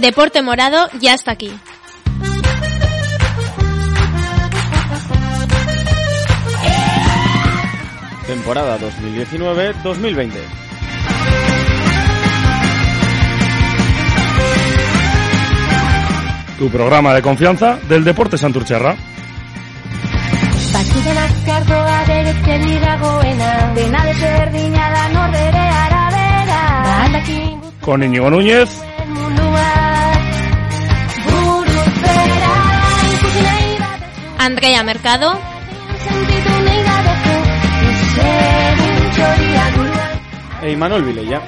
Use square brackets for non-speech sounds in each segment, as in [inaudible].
Deporte Morado ya está aquí. Temporada 2019-2020. Tu programa de confianza del Deporte Santurcherra. Con Íñigo Núñez, Andrea Mercado, E Imanol Vilella.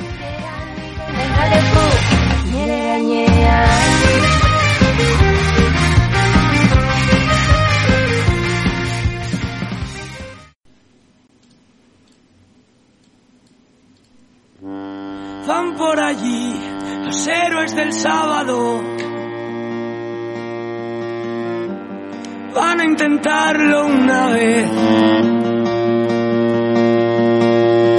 Van por allí los héroes del sábado. Van a intentarlo una vez.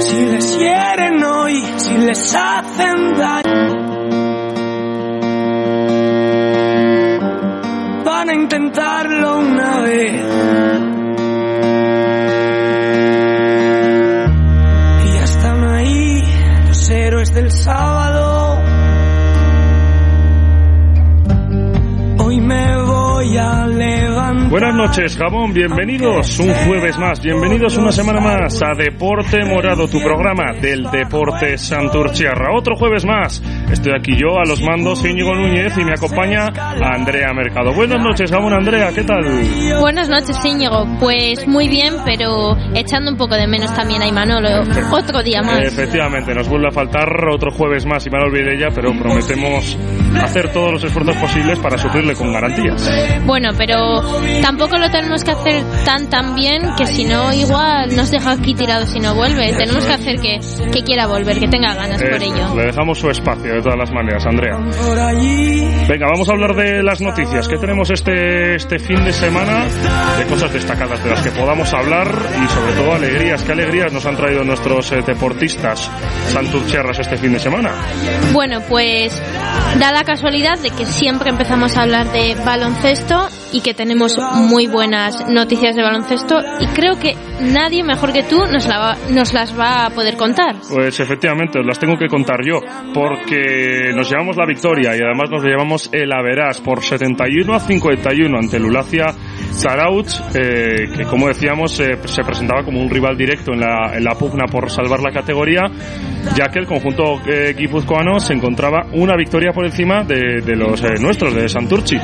Si les hieren hoy, si les hacen daño. Noches, Gabón, bienvenidos un jueves más, bienvenidos una semana más a Deporte Morado, tu programa del Deporte Santurciarra. Otro jueves más, estoy aquí yo a los mandos Íñigo Núñez y me acompaña a Andrea Mercado. Buenas noches, Gabón, Andrea, ¿qué tal? Buenas noches, Íñigo. Pues muy bien, pero echando un poco de menos también a Imanolo. Otro día más. Efectivamente, nos vuelve a faltar otro jueves más y me lo olvidé ya, pero prometemos hacer todos los esfuerzos posibles para suplirle con garantías. Bueno, pero tampoco lo tenemos que hacer tan tan bien que si no igual nos deja aquí tirados si no vuelve. Tenemos que hacer que, que quiera volver, que tenga ganas por Eh, ello. le dejamos su espacio de todas las maneras, Andrea. Por. Venga, vamos a hablar de las noticias que tenemos este, este fin de semana, de cosas destacadas de las que podamos hablar y sobre todo alegrías. ¿Qué alegrías nos han traído nuestros eh, deportistas santurcherras este fin de semana? Bueno, pues da la casualidad de que siempre empezamos a hablar de baloncesto y que tenemos muy buenas noticias de baloncesto y creo que nadie mejor que tú nos, la va- nos las va a poder contar. Pues efectivamente, las tengo que contar yo, porque nos llevamos la victoria y además nos llevamos el Averas por 71 a 51 ante el Ulacia Zarautz, eh, que como decíamos eh, se presentaba como un rival directo en la, en la pugna por salvar la categoría, ya que el conjunto eh, guipuzcoano se encontraba una victoria por encima de, de los eh, nuestros, de Santurchi.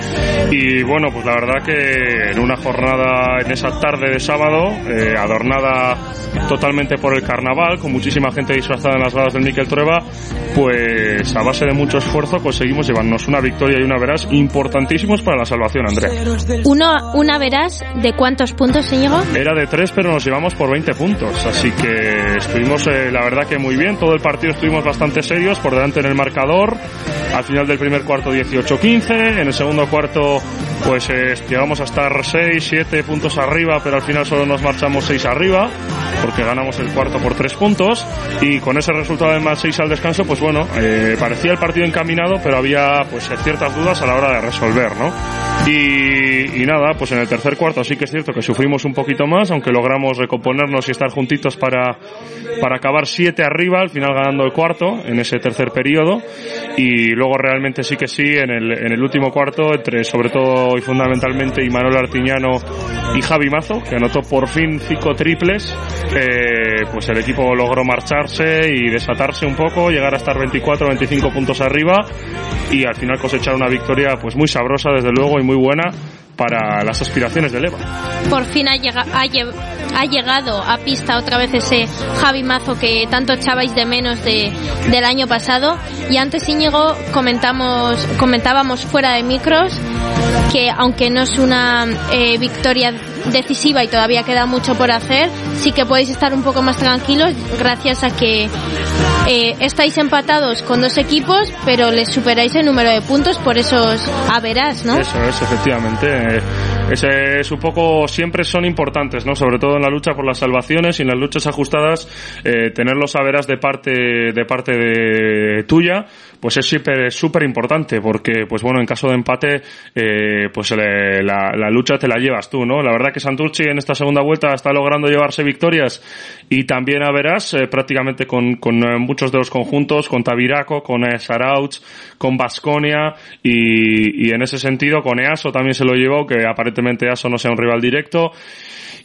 Y bueno, pues la verdad que en una jornada, en esa tarde de sábado, eh, adornada totalmente por el carnaval, con muchísima gente disfrazada en las gradas del Miquel Trueba, pues a base de mucho esfuerzo conseguimos llevarnos una victoria y una veras importantísimos para la salvación, Andrea. Uno, una verás de cuántos puntos, Íñigo. Era de tres, pero nos llevamos por 20 puntos. Así que estuvimos, eh, la verdad que muy bien. Todo el partido estuvimos bastante serios, por delante en el marcador. Al final del primer cuarto 18-15. En el segundo cuarto pues eh, llegamos a estar 6, 7 puntos arriba, pero al final solo nos marchamos 6 arriba, porque ganamos el cuarto por 3 puntos, y con ese resultado de más 6 al descanso, pues bueno, eh, parecía el partido encaminado, pero había pues ciertas dudas a la hora de resolver, ¿no? Y, nada, pues en el tercer cuarto sí que es cierto que sufrimos un poquito más, aunque logramos recomponernos y estar juntitos para, para acabar 7 arriba, al final ganando el cuarto en ese tercer periodo, y luego realmente sí que sí, en el, en el último cuarto, entre sobre todo y fundamentalmente Imanol Artiñano y Javi Mazo, que anotó por fin cinco triples, pues el equipo logró marcharse y desatarse un poco, llegar a estar 24, 25 puntos arriba y al final cosechar una victoria pues muy sabrosa desde luego y muy buena para las aspiraciones del EVA. Por fin ha, llega- ha lle- ha llegado a pista otra vez ese Javi Mazo que tanto echabais de menos de, del año pasado. Y antes, Íñigo, comentamos, comentábamos fuera de micros que aunque no es una eh, victoria decisiva y todavía queda mucho por hacer, sí que podéis estar un poco más tranquilos gracias a que eh, estáis empatados con dos equipos, pero les superáis el número de puntos por esos haberás, ¿no? Eso es, efectivamente. Ese es un poco, siempre son importantes, ¿no? Sobre todo en la lucha por las salvaciones y en las luchas ajustadas, eh, tener los de parte, de parte de tuya, pues es siempre súper importante, porque, pues bueno, en caso de empate, eh, pues le- la, la lucha te la llevas tú, ¿no? La verdad que Santurci en esta segunda vuelta está logrando llevarse victorias y también a verás, eh, prácticamente con, con eh, muchos de los conjuntos, con Tabiraco, con eh, Sarauch, con Basconia y, y en ese sentido con EASO también se lo llevó, que aparentemente EASO no sea un rival directo.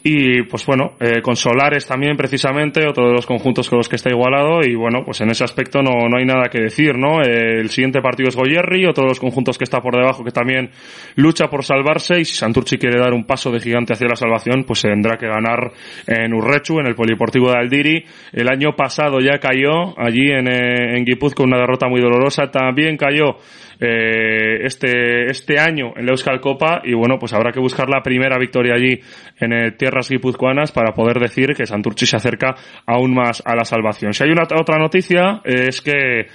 Y pues bueno, eh, con Solares también precisamente, otro de los conjuntos con los que está igualado y bueno, pues en ese aspecto no, no hay nada que decir, ¿no? Eh, el siguiente partido es Goyerri, otro de los conjuntos que está por debajo que también lucha por salvarse y si Santurci quiere dar un paso de gigante hacia la salvación, pues tendrá que ganar en Urrechu, en el Polideportivo de Aldiri. El año pasado ya cayó allí en, eh, en Guipúzcoa una derrota muy dolorosa, también cayó eh, este, este año en la Euskal Copa y bueno, pues habrá que buscar la primera victoria allí en eh, tierras guipuzcoanas para poder decir que Santurci se acerca aún más a la salvación. Si hay una otra noticia es que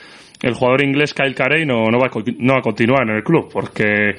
el jugador inglés Kyle Carey no, va, no va a continuar en el club porque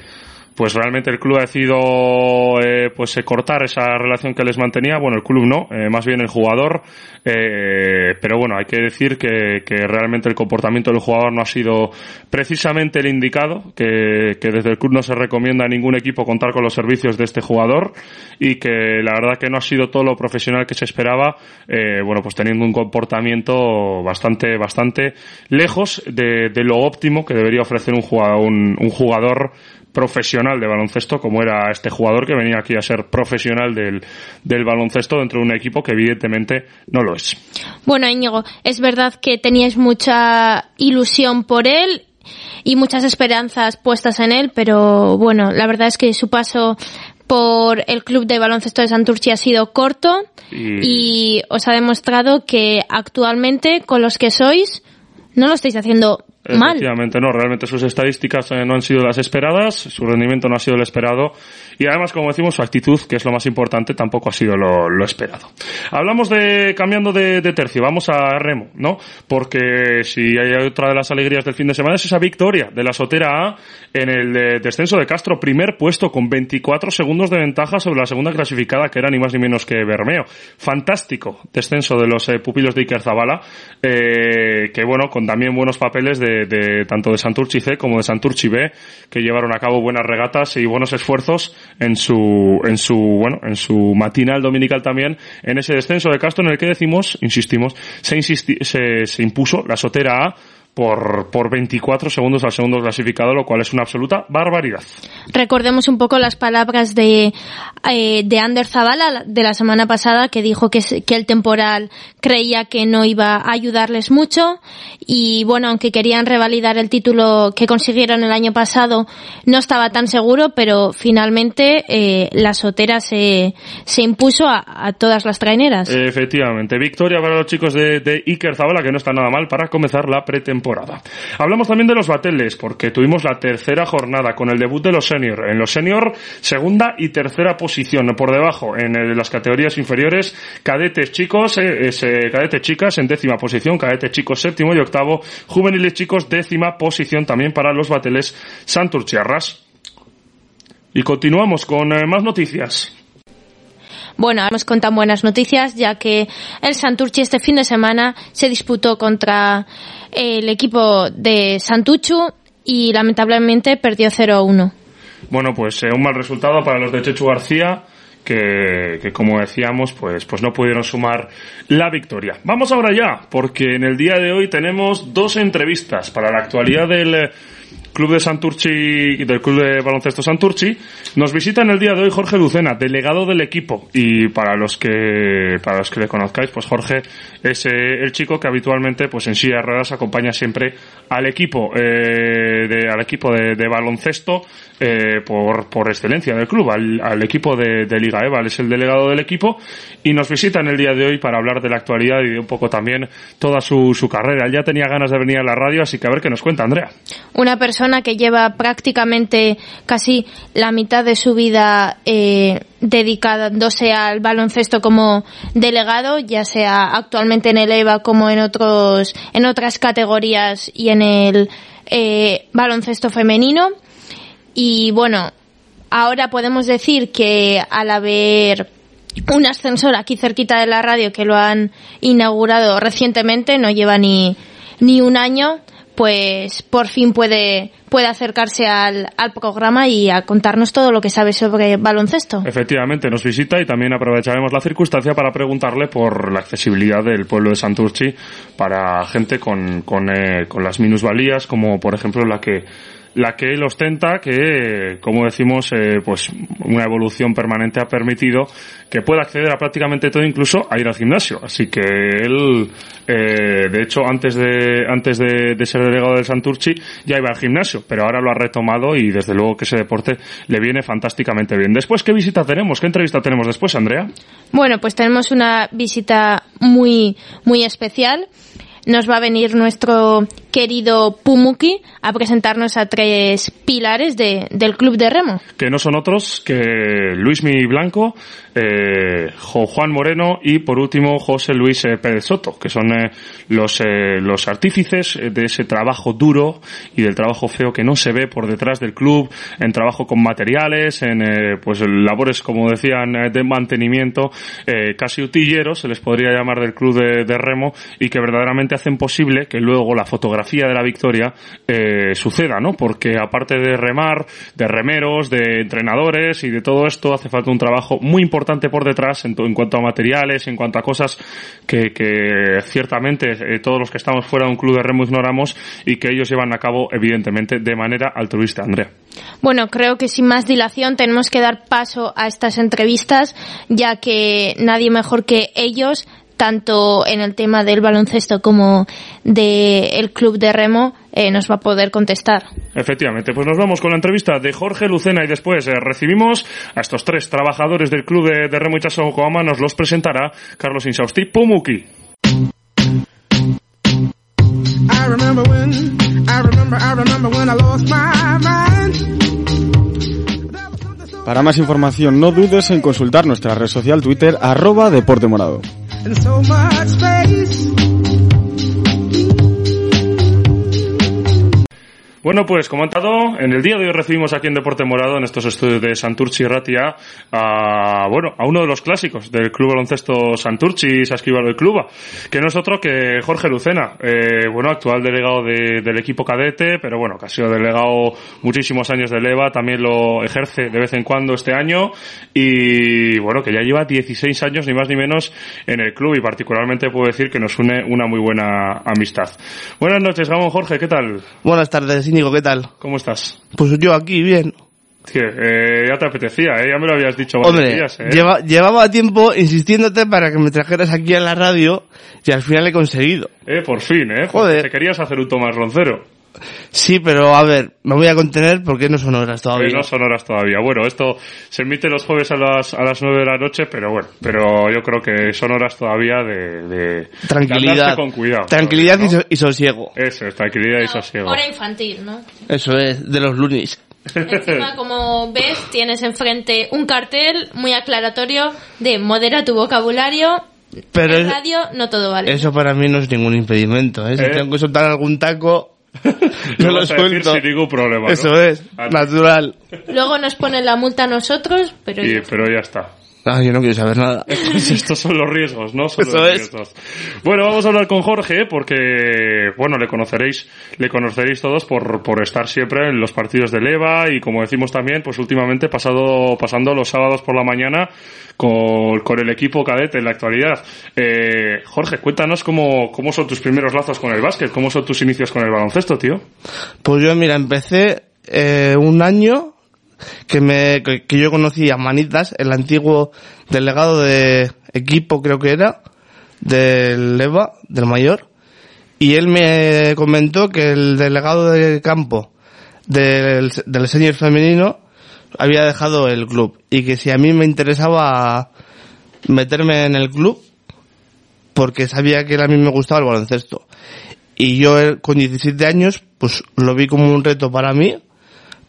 pues realmente el club ha decidido eh, pues eh, cortar esa relación que les mantenía. Bueno el club no eh, más bien el jugador. Eh, pero bueno hay que decir que, que realmente el comportamiento del jugador no ha sido precisamente el indicado que, que desde el club no se recomienda a ningún equipo contar con los servicios de este jugador y que la verdad que no ha sido todo lo profesional que se esperaba eh, bueno pues teniendo un comportamiento bastante bastante lejos de, de lo óptimo que debería ofrecer un jugador un, un jugador profesional de baloncesto como era este jugador que venía aquí a ser profesional del, del baloncesto dentro de un equipo que evidentemente no lo es. Bueno, Íñigo, es verdad que teníais mucha ilusión por él y muchas esperanzas puestas en él, pero bueno, la verdad es que su paso por el club de baloncesto de Santurci ha sido corto Y- y os ha demostrado que actualmente con los que sois no lo estáis haciendo mal. Efectivamente, no, realmente sus estadísticas eh, no han sido las esperadas, su rendimiento no ha sido el esperado y además, como decimos, su actitud, que es lo más importante, tampoco ha sido lo, lo esperado. Hablamos de, cambiando de, de tercio, vamos a Remo, ¿no? Porque si hay otra de las alegrías del fin de semana es esa victoria de la Sotera A en el eh, descenso de Castro, primer puesto con 24 segundos de ventaja sobre la segunda clasificada, que era ni más ni menos que Bermeo. Fantástico descenso de los eh, pupilos de Iker Zabala, eh, que bueno, con también buenos papeles de, de tanto de Santurci C como de Santurci B, que llevaron a cabo buenas regatas y buenos esfuerzos en su, en su, bueno, en su matinal dominical también, en ese descenso de Castro en el que decimos, insistimos, se, insisti- se, se impuso la Sotera A por, por 24 segundos al segundo clasificado, lo cual es una absoluta barbaridad. Recordemos un poco las palabras de, eh, de Ander Zavala de la semana pasada que dijo que, que el temporal creía que no iba a ayudarles mucho y bueno, aunque querían revalidar el título que consiguieron el año pasado, no estaba tan seguro, pero finalmente eh, la sotera se, se impuso a, a todas las traineras. Efectivamente, victoria para los chicos de, de Iker Zabala, que no está nada mal para comenzar la pretemporada. Hablamos también de los bateles, porque tuvimos la tercera jornada con el debut de los senior. En los senior, segunda y tercera posición. Por debajo, en eh, las categorías inferiores, cadetes chicos, eh, eh, cadetes chicas en décima posición, cadetes chicos séptimo y octavo, juveniles chicos décima posición también para los bateles Santurciarras. Y continuamos con eh, más noticias. Bueno, vamos con tan buenas noticias, ya que el Santurchi este fin de semana se disputó contra el equipo de Santuchu y lamentablemente perdió 0-1. Bueno, pues eh, un mal resultado para los de Chechu García, que, que, como decíamos, pues, pues no pudieron sumar la victoria. Vamos ahora ya, porque en el día de hoy tenemos dos entrevistas para la actualidad del eh, Club de Santurchi, del Club de Baloncesto Santurchi. Nos visita en el día de hoy Jorge Lucena, delegado del equipo. Y para los que, para los que le conozcáis, pues Jorge es eh, el chico que habitualmente, pues en silla de ruedas acompaña siempre al equipo, eh, de, al equipo de, baloncesto, eh, por, por excelencia del club, al, al equipo de, Liga EVA. Él es el delegado del equipo y nos visita en el día de hoy para hablar de la actualidad y de un poco también toda su, su carrera. Él ya tenía ganas de venir a la radio, así que a ver qué nos cuenta, Andrea. Una persona que lleva prácticamente casi la mitad de su vida eh, dedicándose al baloncesto como delegado, ya sea actualmente en el EVA como en otros en otras categorías y en el eh, baloncesto femenino. Y bueno, ahora podemos decir que al haber un ascensor aquí cerquita de la radio que lo han inaugurado recientemente, no lleva ni, ni un año, pues por fin puede, puede acercarse al, al programa y a contarnos todo lo que sabe sobre baloncesto. Efectivamente, nos visita y también aprovecharemos la circunstancia para preguntarle por la accesibilidad del pueblo de Santurchi para gente con, con, eh, con las minusvalías, como por ejemplo la que la que él ostenta, que, como decimos, eh, pues una evolución permanente ha permitido que pueda acceder a prácticamente todo, incluso a ir al gimnasio. Así que él, eh, de hecho, antes de antes de, de, ser delegado del Santurchi, ya iba al gimnasio, pero ahora lo ha retomado y desde luego que ese deporte le viene fantásticamente bien. Después, ¿qué visita tenemos? ¿Qué entrevista tenemos después, Andrea? Bueno, pues tenemos una visita muy, muy especial nos va a venir nuestro querido Pumuki a presentarnos a tres pilares de, del club de remo. Que no son otros que Luismi Blanco, eh, Juan Moreno y por último José Luis eh, Pérez Soto, que son eh, los, eh, los artífices de ese trabajo duro y del trabajo feo que no se ve por detrás del club, en trabajo con materiales, en pues labores, como decían, de mantenimiento, casi utilleros, se les podría llamar del club de, de remo, y que verdaderamente hacen posible que luego la fotografía de la victoria eh, suceda, ¿no? Porque aparte de remar, de remeros, de entrenadores y de todo esto, hace falta un trabajo muy importante por detrás en, cuanto a materiales, en cuanto a cosas que, que ciertamente eh, todos los que estamos fuera de un club de remo ignoramos y que ellos llevan a cabo, evidentemente, de manera altruista, Andrea. Bueno, creo que sin más dilación tenemos que dar paso a estas entrevistas, ya que nadie mejor que ellos tanto en el tema del baloncesto como del el club de remo eh, nos va a poder contestar. Efectivamente, pues nos vamos con la entrevista de Jorge Lucena y después eh, recibimos a estos tres trabajadores del club de, de remo Ichazo Yokohama, nos los presentará Carlos Insausti Pumuki. I remember when, I remember, I remember when I lost my mind. Para más información no dudes en consultar nuestra red social Twitter arroba Deporte Morado. And so much space. Bueno, pues comentado, en el día de hoy recibimos aquí en Deporte Morado, en estos estudios de Santurchi Ratia, a, bueno, a uno de los clásicos del Club Baloncesto Santurchi Sasquibalo del Club, que no es otro que Jorge Lucena, eh, bueno, actual delegado de, del equipo cadete, pero bueno, que ha sido delegado muchísimos años de Leva, también lo ejerce de vez en cuando este año, y bueno, que ya lleva 16 años, ni más ni menos, en el club, y particularmente puedo decir que nos une una muy buena amistad. Buenas noches, Ramón Jorge, ¿qué tal? Buenas tardes, Íñigo, ¿qué tal? ¿Cómo estás? Pues yo aquí, bien. Que, eh, ya te apetecía, ¿eh? ya me lo habías dicho varios Hombre, días. ¿eh? lleva- llevaba tiempo insistiéndote para que me trajeras aquí a la radio y al final he conseguido. Eh, por fin, ¿eh? Joder. Te querías hacer un Tomás Roncero. Sí, pero a ver, me voy a contener porque no son horas Eh, todavía. no son horas todavía. Bueno, esto se emite los jueves a las, a las 9 de la noche, pero bueno, pero yo creo que son horas todavía de, de, Tranquilidad. con cuidado. Tranquilidad ¿no? y, so- y sosiego. Eso es, tranquilidad y sosiego. Hora infantil, ¿no? Eso es, de los lunes. Encima, como ves, tienes enfrente un cartel muy aclaratorio de modera tu vocabulario. Pero en es- radio no todo vale. eso para mí no es ningún impedimento, ¿eh? Si Eh. tengo que soltar algún taco, [laughs] Yo Lo suelto. sin ningún problema. ¿no? Eso es, natural. Luego nos ponen la multa a nosotros, pero y- pero ya está. Ah, yo no quiero saber nada. [laughs] Pues estos son los riesgos, ¿no? Son Eso los es. riesgos. Bueno, vamos a hablar con Jorge porque, bueno, le conoceréis, le conoceréis todos por, por estar siempre en los partidos de Leva y como decimos también, pues últimamente pasado, pasando los sábados por la mañana con, con el equipo cadete en la actualidad. Eh, Jorge, cuéntanos cómo, cómo son tus primeros lazos con el básquet, cómo son tus inicios con el baloncesto, tío. Pues yo, mira, empecé eh, un año que me que, yo conocí a Manitas, el antiguo delegado de equipo, creo que era, del EVA, del mayor, y él me comentó que el delegado de campo del, del femenino había dejado el club y que si a mí me interesaba meterme en el club porque sabía que a mí me gustaba el baloncesto. Y yo eh, con 17 años, pues lo vi como un reto para mí,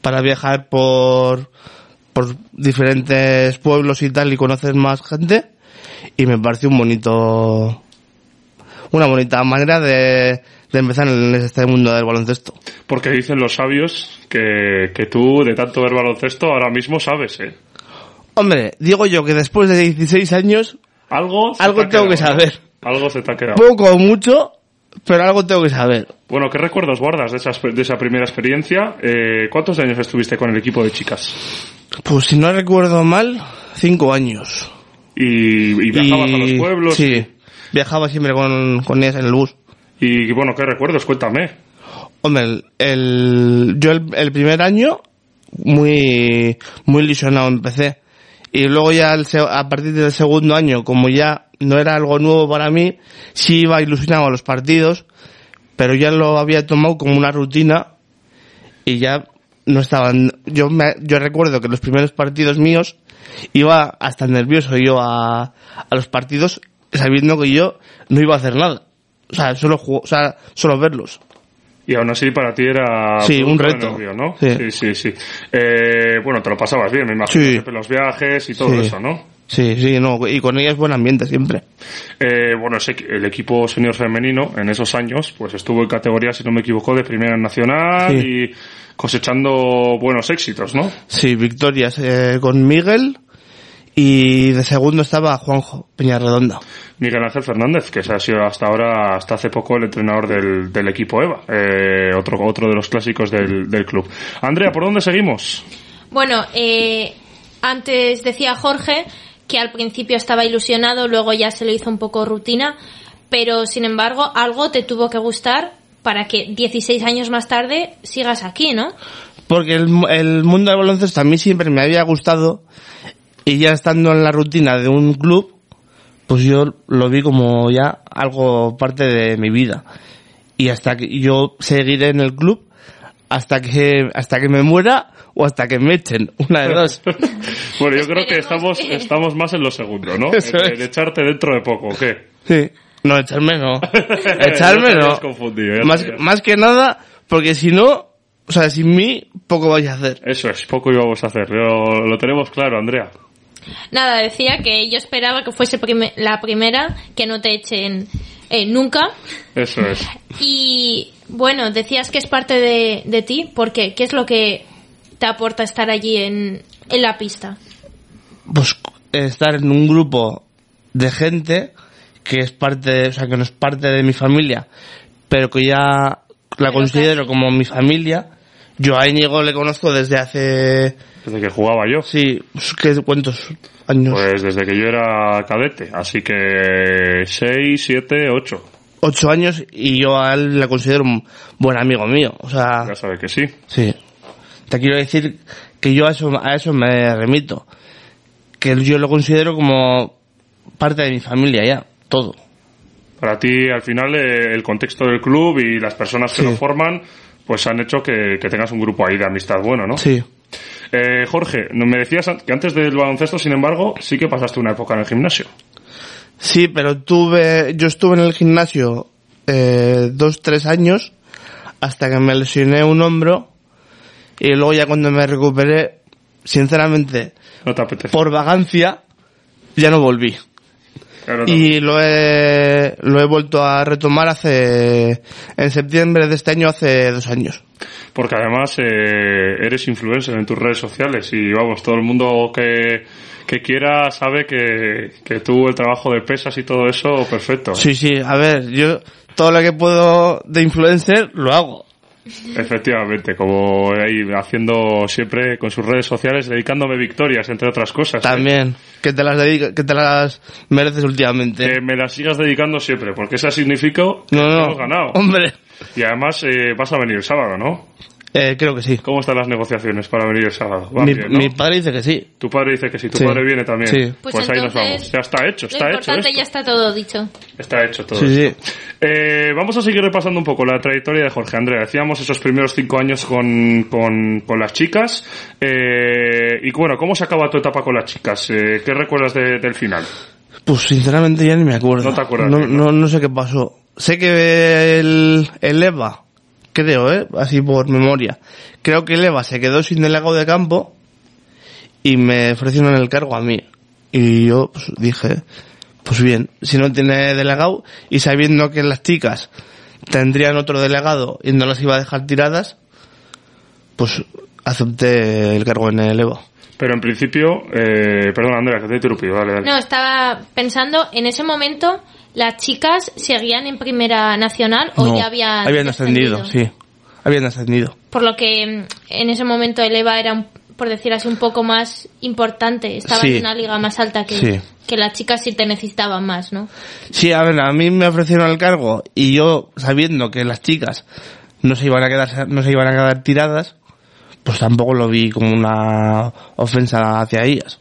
para viajar por, por diferentes pueblos y tal y conocer más gente. Y me pareció un bonito, una bonita manera de, de empezar en este mundo del baloncesto. Porque dicen los sabios que, que tú, de tanto ver baloncesto, ahora mismo sabes, ¿eh? Hombre, digo yo que después de 16 años, Algo, algo tengo que saber. Algo se te ha quedado. Poco o mucho, pero algo tengo que saber. Bueno, ¿qué recuerdos guardas de esa, de esa primera experiencia? Eh, ¿Cuántos años estuviste con el equipo de chicas? Pues si no recuerdo mal, cinco años. ¿Y, y viajabas a los pueblos? Sí, viajaba siempre con, con ellas en el bus. Y bueno, ¿qué recuerdos? Cuéntame. Hombre, el, el- yo el, el primer año muy muy ilusionado empecé y luego ya el a partir del segundo año como ya no era algo nuevo para mí sí iba ilusionado a los partidos pero ya lo había tomado como una rutina y ya no estaban yo me, yo recuerdo que los primeros partidos míos iba hasta nervioso yo a, a los partidos sabiendo que yo no iba a hacer nada o sea solo jugo- o sea solo verlos Y aún así para ti era Sí, un reto. nervio, ¿no? Sí. sí, sí. sí. Eh, bueno, te lo pasabas bien, me imagino, Sí. los viajes y todo eso, ¿no? Sí, sí, no, y con ella es buen ambiente siempre. Eh, bueno, el equipo senior femenino en esos años, pues estuvo en categoría, si no me equivoco, de primera nacional Sí. y cosechando buenos éxitos, ¿no? Sí, victorias eh, con Miguel y de segundo estaba Juanjo Peñarredonda. Miguel Ángel Fernández, que ha sido hasta ahora, hasta hace poco, el entrenador del, del equipo EVA, eh, otro, otro de los clásicos del, del club. Andrea, ¿por dónde seguimos? Bueno, eh, antes decía Jorge que al principio estaba ilusionado, luego ya se le hizo un poco rutina, pero sin embargo algo te tuvo que gustar para que 16 años más tarde sigas aquí, ¿no? Porque el, el mundo del baloncesto a mí siempre me había gustado y ya estando en la rutina de un club, pues yo lo vi como ya algo parte de mi vida. Y hasta que yo seguiré en el club hasta que hasta que me muera o hasta que me echen, una de dos. [laughs] Bueno, yo creo que estamos, estamos más en lo segundo, ¿no? [laughs] Eso En- en es. echarte dentro de poco, ¿o qué? Sí. No, echarme no. [laughs] echarme no. ya Más, más que nada, porque si no, o sea, sin mí, poco vais a hacer. Eso es, poco íbamos a hacer. Lo, lo tenemos claro, Andrea. Nada, decía que yo esperaba que fuese prime- la primera, que no te echen eh, nunca. Eso es. Y bueno, decías que es parte de, de ti, ¿por qué? ¿Qué es lo que te aporta estar allí en, en la pista? Pues estar en un grupo de gente que es parte, o sea, que no es parte de mi familia, pero que ya la considero como mi familia. Yo a Íñigo le conozco desde hace, Desde que jugaba yo. sí, pues, ¿qué, ¿cuántos años? Pues desde que yo era cadete. Así que 6, 7, 8. Ocho años y yo a él le considero un buen amigo mío. O sea, Ya sabe que sí. Sí. Te quiero decir que yo a eso, a eso me remito. Que yo lo considero como parte de mi familia ya, todo. Para ti, al final, eh, el contexto del club y las personas que Sí. lo forman, pues han hecho que, que tengas un grupo ahí de amistad bueno, ¿no? Sí. Eh, Jorge, me decías que antes del baloncesto, sin embargo, sí que pasaste una época en el gimnasio. Sí, pero tuve, yo estuve en el gimnasio eh, dos, tres años hasta que me lesioné un hombro y luego ya cuando me recuperé, sinceramente, No te por vagancia, ya no volví. Claro, y lo he, lo he vuelto a retomar hace, en septiembre de este año, hace dos años. Porque además eh, eres influencer en tus redes sociales y vamos, todo el mundo que, que quiera sabe que, que tú el trabajo de pesas y todo eso, perfecto. ¿eh? Sí, sí, a ver, yo todo lo que puedo de influencer lo hago. Efectivamente, como ahí haciendo siempre con sus redes sociales, dedicándome victorias, entre otras cosas. ¿eh? También, que te las dedica, que te las mereces últimamente. Que me las sigas dedicando siempre, porque eso significa no, que no, hemos ganado. hombre, Y además eh, vas a venir el sábado, ¿no? Eh, creo que sí. ¿Cómo están las negociaciones para venir el sábado? ¿Van Mi, bien, no? mi padre dice que sí. Tu padre dice que sí, tu Sí. padre viene también. Sí. Pues, Pues ahí nos vamos. Ya está hecho, Lo está hecho. importante esto. ya está todo dicho. Está hecho todo. Sí, esto. Eh, vamos a seguir repasando un poco la trayectoria de Jorge Andrea. Decíamos esos primeros cinco años con, con, con las chicas. Eh, y bueno, ¿cómo se acaba tu etapa con las chicas? Eh, ¿Qué recuerdas de- del final? Pues sinceramente ya ni me acuerdo. No te acuerdas No, bien, ¿no? no, no sé qué pasó. Sé que el, el EVA, creo, ¿eh? Así por memoria. Creo que el EVA se quedó sin delegado de campo y me ofrecieron el cargo a mí. Y yo pues, dije, pues bien, si no tiene delegado y sabiendo que las chicas tendrían otro delegado y no las iba a dejar tiradas, pues acepté el cargo en el EVA. Pero en principio, eh, perdón Andrea, que te he interrumpido. Dale, dale. No, estaba pensando, en ese momento, ¿las chicas seguían en primera nacional o No, ya habían, habían ascendido, sí. Habían ascendido. Por lo que mm, en ese momento el EVA era, un- por decir así, un poco más importante. Estaba Sí. en una liga más alta que, Sí. que las chicas sí te necesitaban más, ¿no? Sí, a ver, a mí me ofrecieron el cargo y yo sabiendo que las chicas no se iban a quedar, no se iban a quedar tiradas, pues tampoco lo vi como una ofensa hacia ellas.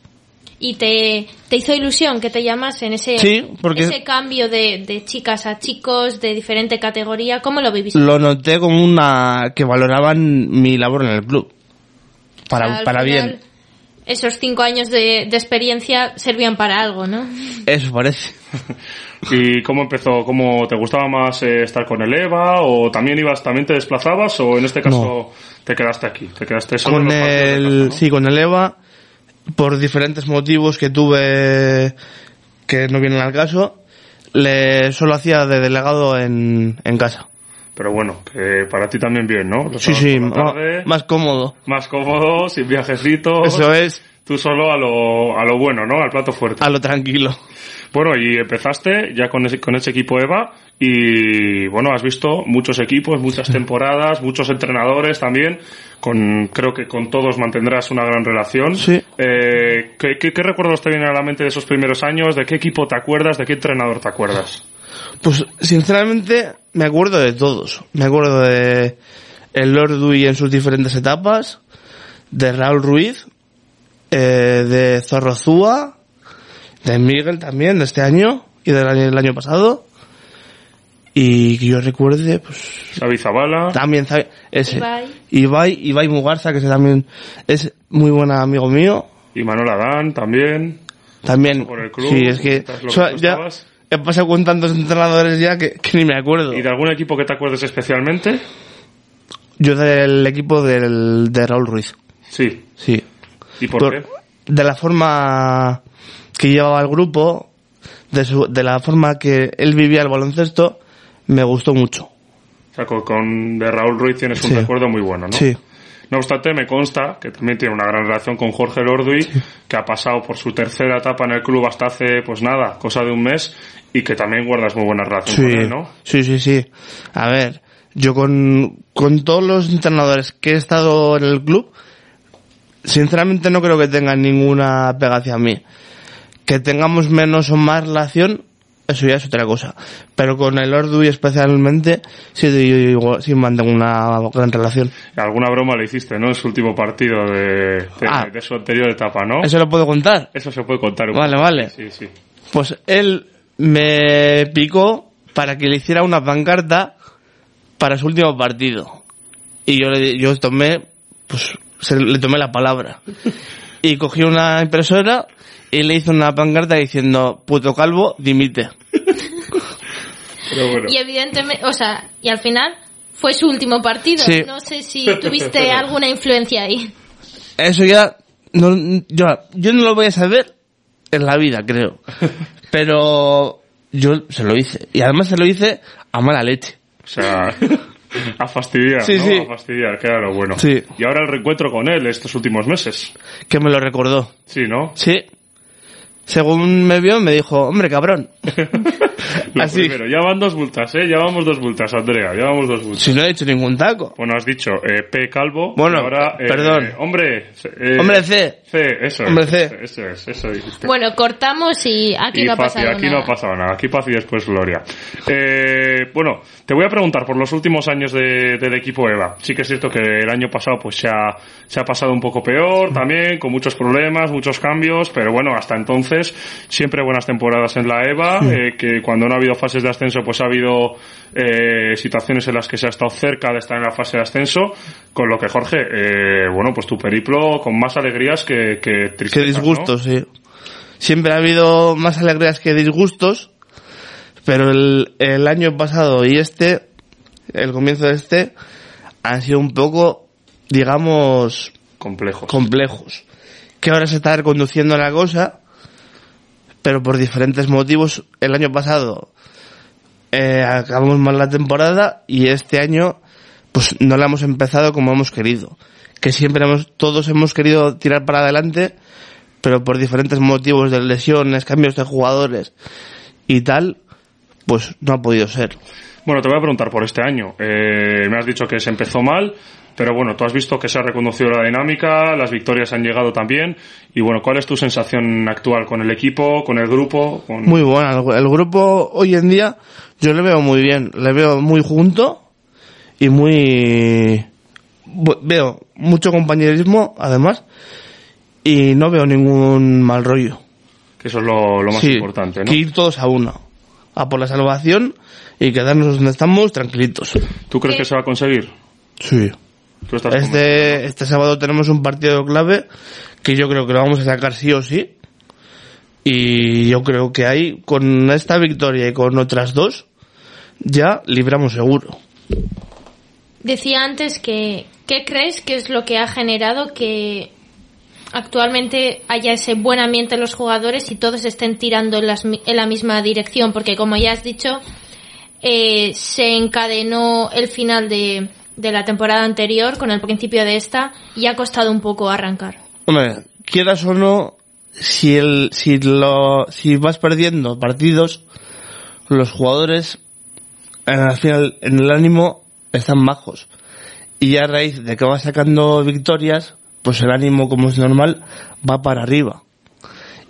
Y te, te hizo ilusión que te llamasen ese, Sí, porque- ese cambio de, de chicas a chicos de diferente categoría. ¿Cómo lo viviste? Lo noté como una que valoraban mi labor en el club. Para, para final, bien. Esos cinco años de, de experiencia servían para algo, ¿no? Eso parece. ¿Y cómo empezó? ¿Cómo te gustaba más eh, estar con el EVA? ¿O también ibas, también te desplazabas? ¿O en este caso te quedaste aquí? ¿Te quedaste solo en Con los partidos de el, casa, ¿no? sí, con el EVA, por diferentes motivos que tuve que no vienen al caso, le solo hacía de delegado en, en casa. Pero bueno, que para ti también bien, ¿no? Los Sí, sí, tarde, más cómodo. más cómodo, sin viajecitos. Eso es, Tú solo a lo, a lo bueno, ¿no? Al plato fuerte. a lo tranquilo. Bueno, y empezaste ya con ese, con ese equipo EVA y bueno, has visto muchos equipos, muchas temporadas, muchos entrenadores también. Con, creo que con todos mantendrás una gran relación. Sí. Eh, ¿qué, qué, qué recuerdos te vienen a la mente de esos primeros años? ¿De qué equipo te acuerdas? ¿De qué entrenador te acuerdas? Pues sinceramente me acuerdo de todos. Me acuerdo de el Lord Dewey en sus diferentes etapas, de Raúl Ruiz, eh, de Zorrozúa, de Miguel también de este año y del año, del año pasado. Y que yo recuerde, pues Xavi Zabala. también ese. Ibai. Ibai, Ibai Mugarza, que ese también es muy buen amigo mío. Y Manuel Adán también. También, Por el club, sí, es que, so- tú ya he pasado con tantos entrenadores ya que, que ni me acuerdo. ¿Y de algún equipo que te acuerdes especialmente? Yo del equipo del, de Raúl Ruiz, Sí. sí. ¿Y por, Por- qué? De la forma que llevaba el grupo, de, su, de la forma que él vivía el baloncesto, me gustó mucho. O sea, con, con- de Raúl Ruiz tienes un Sí. recuerdo muy bueno, ¿no? Sí, No obstante, me consta que también tiene una gran relación con Jorge Lorduy, que ha pasado por su tercera etapa en el club hasta hace, pues nada, cosa de un mes, y que también guardas muy buena relación sí, con él, ¿no? sí, sí, sí. A ver, yo con, con todos los entrenadores que he estado en el club, sinceramente no creo que tengan ninguna pega hacia mí. Que tengamos menos o más relación, eso ya es otra cosa. Pero con el Ordu y especialmente, sí, yo- sí mantengo una gran relación. Alguna broma le hiciste, ¿no? En su último partido de, de, Ah. de su anterior etapa, ¿no? ¿Eso lo puedo contar? Eso se puede contar un Vale, poco. vale. Sí, sí. Pues él me picó para que le hiciera una pancarta para su último partido. Y yo le yo tomé, pues se- le tomé la palabra. Y cogí una impresora y le hice una pancarta diciendo, puto calvo, dimite. Pero bueno. Y evidentemente, o sea, y al final fue su último partido. Sí. No sé si tuviste [laughs] alguna influencia ahí. Eso ya, no, yo, yo no lo voy a saber en la vida, creo. Pero yo se lo hice. Y además se lo hice a mala leche. O sea, a fastidiar, Sí, ¿no? sí. A fastidiar, que era lo bueno. Sí. Y ahora el reencuentro con él estos últimos meses. Que me lo recordó. Sí, ¿no? Sí. Según me vio, me dijo, hombre, cabrón. [laughs] [laughs] Lo Así. primero, ya van dos multas, ¿eh? Ya vamos dos multas, Andrea, ya vamos dos multas. Si no he hecho ningún taco. Bueno, has dicho eh, P calvo. Bueno, ahora, eh, perdón. hombre. eh, Hombre, C. C, eso Hombre, es. C. Eso es, eso dijiste. Bueno, cortamos y aquí y no ha pasado aquí nada. no ha pasado nada. Aquí paz y después gloria. Eh, bueno, te voy a preguntar por los últimos años de- del equipo EVA. Sí que es cierto que el año pasado pues se ha, se ha pasado un poco peor también, con muchos problemas, muchos cambios, pero bueno, hasta entonces siempre buenas temporadas en la EVA, eh, que cuando no ha habido fases de ascenso pues ha habido eh, situaciones en las que se ha estado cerca de estar en la fase de ascenso, con lo que Jorge, eh, bueno, pues tu periplo con más alegrías que, que tristezas, ¿no? disgustos, sí. Siempre ha habido más alegrías que disgustos, pero el, el año pasado y este, el comienzo de este, han sido un poco, digamos, Complejos. complejos. Que ahora se está reconduciendo la cosa, pero por diferentes motivos. El año pasado eh, acabamos mal la temporada y este año pues no la hemos empezado como hemos querido. Que siempre hemos, todos hemos querido tirar para adelante, pero por diferentes motivos de lesiones, cambios de jugadores y tal, pues no ha podido ser. Bueno, te voy a preguntar por este año. Eh, me has dicho que se empezó mal, pero bueno, tú has visto que se ha reconocido la dinámica, las victorias han llegado también. Y bueno, ¿cuál es tu sensación actual con el equipo, con el grupo? Con... Muy buena. El, el grupo hoy en día yo le veo muy bien. Le veo muy junto y muy... Veo mucho compañerismo, además, y no veo ningún mal rollo. Que eso es lo, lo más Sí, importante, ¿no? Que ir todos a uno. A por la salvación y quedarnos donde estamos tranquilitos. ¿Tú crees que se va a conseguir? Sí. ¿Tú estás convencido? Este, este sábado tenemos un partido clave que yo creo que lo vamos a sacar sí o sí. Y yo creo que ahí, con esta victoria y con otras dos, ya libramos seguro. Decía antes que, ¿qué crees que es lo que ha generado que actualmente haya ese buen ambiente en los jugadores y todos estén tirando en, las mi- en la misma dirección? Porque como ya has dicho, eh, se encadenó el final de, de la temporada anterior con el principio de esta y ha costado un poco arrancar. Hombre, quieras o no, si el, si lo, si vas perdiendo partidos, los jugadores, eh, al final, en el ánimo, están bajos. Y a raíz de que vas sacando victorias, pues el ánimo, como es normal, va para arriba.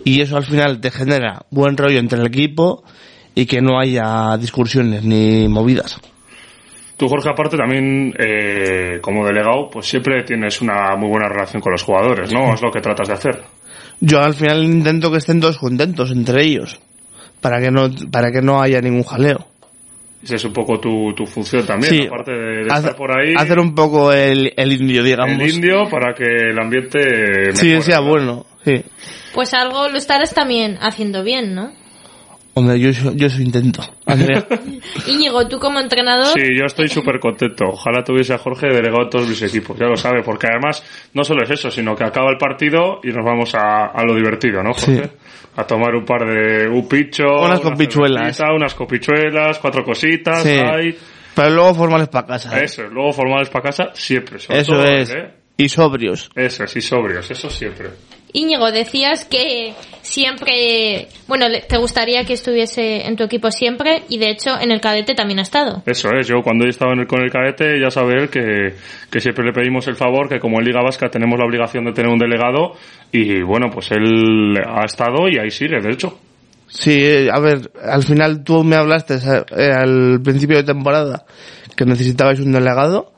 Y eso al final te genera buen rollo entre el equipo y que no haya discusiones ni movidas. Tú, Jorge, aparte también, eh, como delegado, pues siempre tienes una muy buena relación con los jugadores, ¿no? Es lo que tratas de hacer. Yo al final intento que estén todos contentos entre ellos, para que no, para que no haya ningún jaleo. Esa es un poco tu, tu función también, Sí. aparte de, estar por ahí. Hacer un poco el, el indio, digamos. el indio para que el ambiente Sí, mejore, sea ¿no? bueno, sí. Pues algo lo estarás también haciendo bien, ¿no? Hombre, yo, eso- yo eso intento, Andrea. [laughs] Íñigo, tú como entrenador, Sí, yo estoy súper contento. Ojalá tuviese a Jorge delegado en todos mis equipos, ya lo sabe, porque además no solo es eso, sino que acaba el partido y nos vamos a, a lo divertido, ¿no, Jorge? Sí. A tomar un par de un picho, Unas una copichuelas. unas copichuelas, cuatro cositas, Sí. ay, Pero luego formales para casa. ¿eh? eso, luego formales para casa, siempre, sobre Eso todo, es. ¿eh? Y sobrios. Eso es, y sobrios, eso siempre. Íñigo, decías que siempre, bueno, le- te gustaría que estuviese en tu equipo siempre y de hecho en el cadete también ha estado. Eso es, yo cuando he estado en el- con el cadete ya sabe él que, que siempre le pedimos el favor, que como en Liga Vasca tenemos la obligación de tener un delegado y bueno, pues él ha estado y ahí sigue, de hecho. Sí, eh, a ver, al final tú me hablaste eh, al principio de temporada que necesitabais un delegado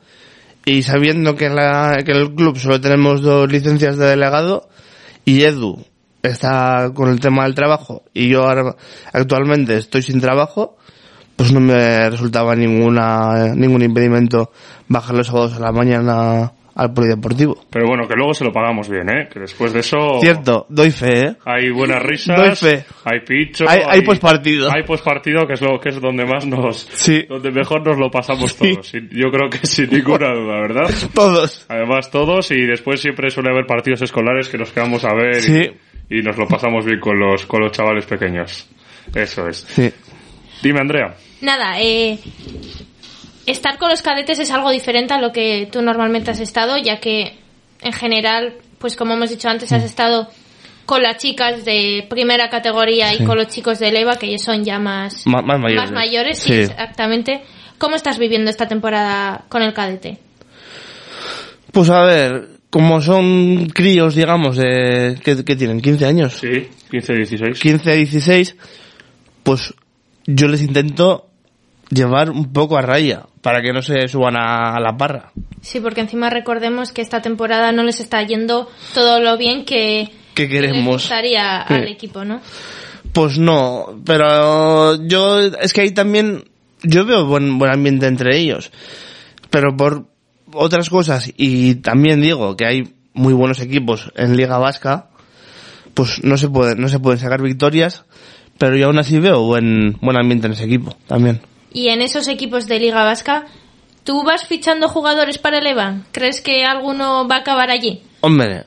y sabiendo que en, la, que en el club solo tenemos dos licencias de delegado y Edu está con el tema del trabajo y yo ahora actualmente estoy sin trabajo, pues no me resultaba ninguna ningún impedimento bajar los sábados a la mañana al polideportivo. Pero bueno, que luego se lo pagamos bien, ¿eh? Que después de eso Cierto, doy fe, ¿eh? hay buenas risas, Doy fe. hay picho, Hay- hay pospartido. Hay pospartido, que es lo que es donde más nos, Sí. donde mejor nos lo pasamos Sí. todos. Sin- Yo creo que sin ninguna duda, ¿verdad? [laughs] Todos. Además todos y después siempre suele haber partidos escolares que nos quedamos a ver y nos lo pasamos bien con los, con los chavales pequeños. Eso es. Sí. Dime, Andrea. Nada, eh, estar con los cadetes es algo diferente a lo que tú normalmente has estado, ya que en general, pues como hemos dicho antes, has estado con las chicas de primera categoría y con los chicos de EVA, que son ya más, Ma- más mayores. más mayores, sí, Sí. exactamente. ¿Cómo estás viviendo esta temporada con el cadete? Pues a ver, como son críos, digamos, de, que, que tienen 15 años, Sí, 15, 16. 15 a 16, pues yo les intento llevar un poco a raya para que no se suban a, la parra. Sí, porque encima recordemos que esta temporada no les está yendo todo lo bien que, ¿Qué que les queremos? gustaría Sí. al equipo, ¿no? Pues no, pero yo es que ahí también yo veo buen buen ambiente entre ellos, pero por otras cosas y también digo que hay muy buenos equipos en Liga Vasca, pues no se puede no se pueden sacar victorias, pero yo aún así veo buen buen ambiente en ese equipo también. Y en esos equipos de Liga Vasca, ¿tú vas fichando jugadores para el EVA? ¿Crees que alguno va a acabar allí? Hombre,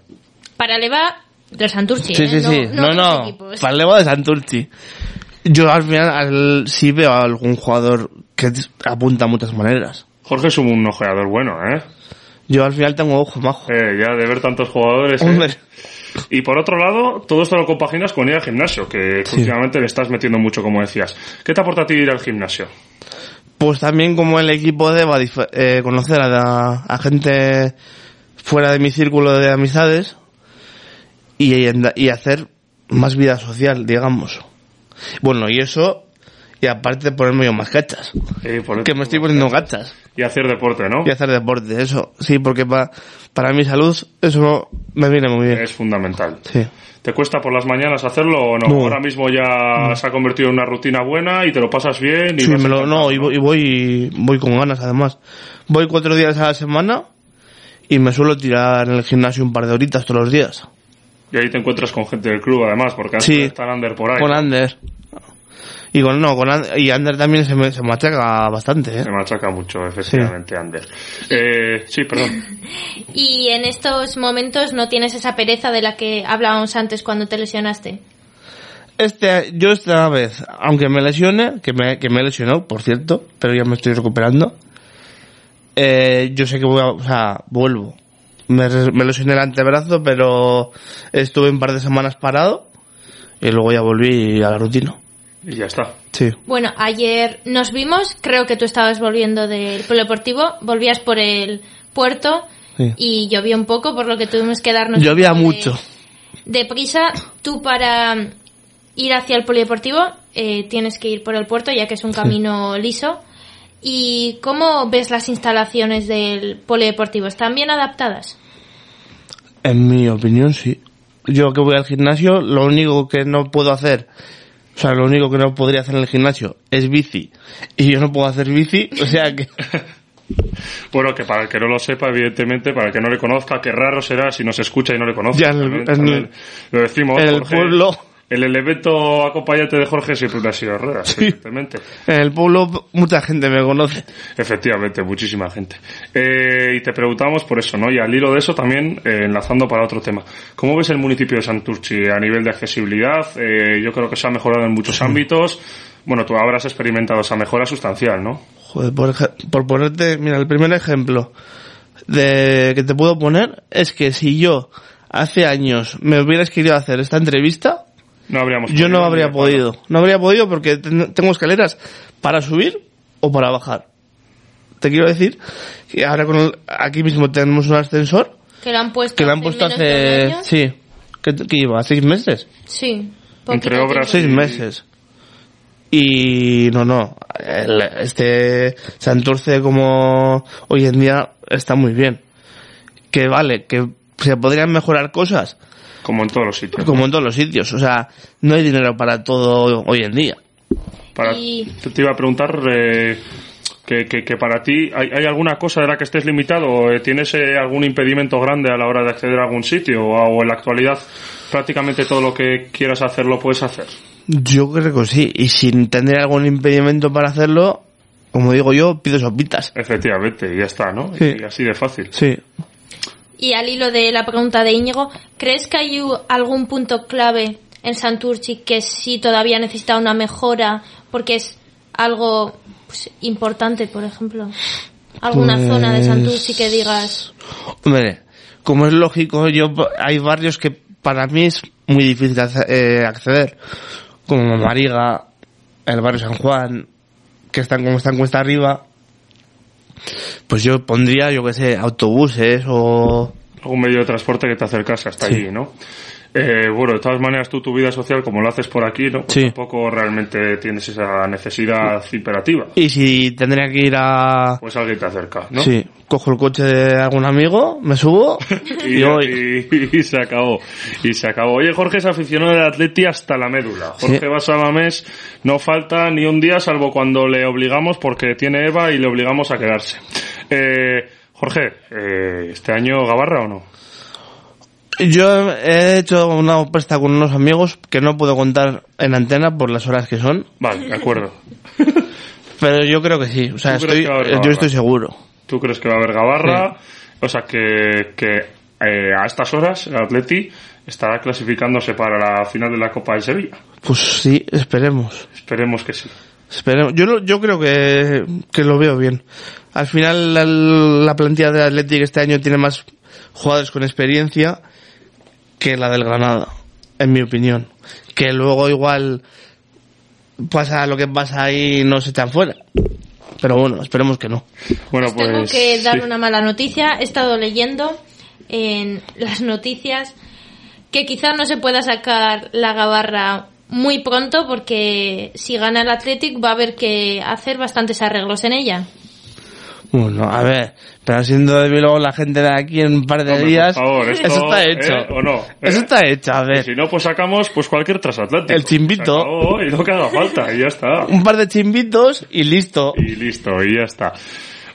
Para el EVA del Santurci, sí, ¿eh? sí, sí, no, no, para el Evo de Santurci. Yo al final al- sí veo a algún jugador que apunta a muchas maneras. Jorge es un ojeador bueno, ¿eh? Yo al final tengo ojo majo. Eh, ya de ver tantos jugadores. ¿eh? Y por otro lado, todo esto lo compaginas con ir al gimnasio, que Sí. últimamente le estás metiendo mucho, como decías. ¿Qué te aporta a ti ir al gimnasio? Pues también como el equipo de dif- eh, conocer a, a gente fuera de mi círculo de amistades y, y hacer más vida social, digamos. Bueno, y eso, y aparte ponerme yo más cachas. Eh, por- Que me estoy poniendo gachas. Y hacer deporte, ¿no? Y hacer deporte, eso. Sí, porque pa- para mi salud eso me viene muy bien. Es fundamental. Sí. ¿Te cuesta por las mañanas hacerlo o no? No. Ahora mismo ya se ha convertido en una rutina buena y te lo pasas bien. Y Sí, me lo, no, y voy, y voy, voy con ganas además. Voy cuatro días a la semana y me suelo tirar en el gimnasio un par de horitas todos los días. Y ahí te encuentras con gente del club, además, porque antes Sí. está Ander por ahí. Con Ander. Y con, no, con Ander, y Ander también se, me, se machaca bastante, ¿eh? Se machaca mucho, efectivamente, Ander. Eh, sí, perdón. [laughs] Y en estos momentos no tienes esa pereza de la que hablábamos antes cuando te lesionaste. Este, yo esta vez, aunque me lesione, que me, que me he lesionado, por cierto, pero ya me estoy recuperando, eh, yo sé que voy a, o sea, vuelvo. Me lesioné el antebrazo, pero estuve un par de semanas parado y luego ya volví a la rutina. Y ya está. Sí. Bueno, ayer nos vimos, creo que tú estabas volviendo del polideportivo, volvías por el puerto Sí. y llovía un poco, por lo que tuvimos que darnos... Llovía de- mucho. De prisa, tú para ir hacia el polideportivo eh, tienes que ir por el puerto ya que es un camino liso. ¿Y cómo ves las instalaciones del polideportivo? ¿Están bien adaptadas? En mi opinión, sí. Yo que voy al gimnasio, lo único que no puedo hacer, o sea, lo único que no podría hacer en el gimnasio es bici. Y yo no puedo hacer bici, o sea que... [laughs] Bueno, que para el que no lo sepa, evidentemente, para el que no le conozca, qué raro será si nos escucha y no le conoce. Ya, el- el- lo decimos, el Jorge. pueblo. El elemento acompañante de Jorge siempre ha sido ruedas, evidentemente. En el pueblo mucha gente me conoce. Efectivamente, muchísima gente. Eh, y te preguntamos por eso, ¿no? Y al hilo de eso también, eh, enlazando para otro tema. ¿Cómo ves el municipio de Santurchi a nivel de accesibilidad? Eh, yo creo que se ha mejorado en muchos ámbitos. Bueno, tú habrás experimentado esa mejora sustancial, ¿no? Joder, por, por ponerte, mira, el primer ejemplo de que te puedo poner es que si yo hace años me hubieras querido hacer esta entrevista, No habríamos yo no podido, habría podido. No habría podido porque ten- tengo escaleras para subir o para bajar. Te quiero decir que ahora con el- aquí mismo tenemos un ascensor Que lo han puesto que lo han hace puesto hace, sí, que, que lleva seis meses. Sí. Entre obras. Seis meses. Y no, no, el- este Santurce como hoy en día está muy bien. Que vale, que se podrían mejorar cosas, Como en todos los sitios. como en todos los sitios. O sea, no hay dinero para todo hoy en día. Para, Y- te, iba a preguntar eh, que, que, que para ti, ¿hay, hay alguna cosa de la que estés limitado? Eh, ¿Tienes eh, algún impedimento grande a la hora de acceder a algún sitio? O, o en la actualidad prácticamente todo lo que quieras hacer lo puedes hacer? Yo creo que sí. Y sin tener algún impedimento para hacerlo, como digo yo, pido sopitas. Efectivamente, y ya está, ¿no? Sí. Y así de fácil. Sí. Y al hilo de la pregunta de Íñigo, ¿crees que hay algún punto clave en Santurci que sí todavía necesita una mejora porque es algo pues, importante, por ejemplo? ¿Alguna Pues- zona de Santurci que digas, Hombre, como es lógico, yo hay barrios que para mí es muy difícil eh, acceder, como Mariga, el barrio San Juan, que están como están cuesta arriba. Pues yo pondría, yo que sé, autobuses o algún medio de transporte que te acercase hasta Sí. allí, ¿no? Eh, bueno, de todas maneras, tú tu vida social, como lo haces por aquí, ¿no? Pues Sí. tampoco realmente tienes esa necesidad imperativa. y si tendría que ir a Pues alguien te acerca, ¿no? sí, cojo el coche de algún amigo, me subo [laughs] Y, y voy. y- y se acabó. Y se acabó. Oye, Jorge es aficionado del Atleti hasta la médula. Jorge Sí. Basamamés no falta ni un día, salvo cuando le obligamos, porque tiene Eva y le obligamos a quedarse. Eh, Jorge, eh, ¿este año Gabarra o no? Yo he hecho una oferta con unos amigos que no puedo contar en antena por las horas que son, Vale, de acuerdo. [laughs] pero yo creo que sí, o sea, ¿Tú crees estoy, yo estoy seguro. ¿Tú crees que va a haber Gabarra? O sea, que, que eh, a estas horas el Atleti estará clasificándose para la final de la Copa del Sevilla. Pues sí, esperemos. Esperemos que sí. Esperemos. Yo, yo creo que, que lo veo bien. Al final la, la plantilla del Athletic este año tiene más jugadores con experiencia que la del Granada, en mi opinión. Que luego igual pasa lo que pasa ahí y no se echan fuera. Pero bueno, esperemos que no. Bueno, pues. Tengo que dar sí. una mala noticia. He estado leyendo en las noticias que quizás no se pueda sacar la gabarra muy pronto porque si gana el Athletic va a haber que hacer bastantes arreglos en ella. Bueno, a ver, pero siendo de luego la gente de aquí en un par de Hombre, por días, favor, esto, eso está hecho. ¿eh? ¿O no? ¿Eh? Eso está hecho, a ver. Si no, pues sacamos pues cualquier transatlántico. El chimbito. Y lo que haga falta, y ya está. Un par de chimbitos y listo. Y listo, y ya está.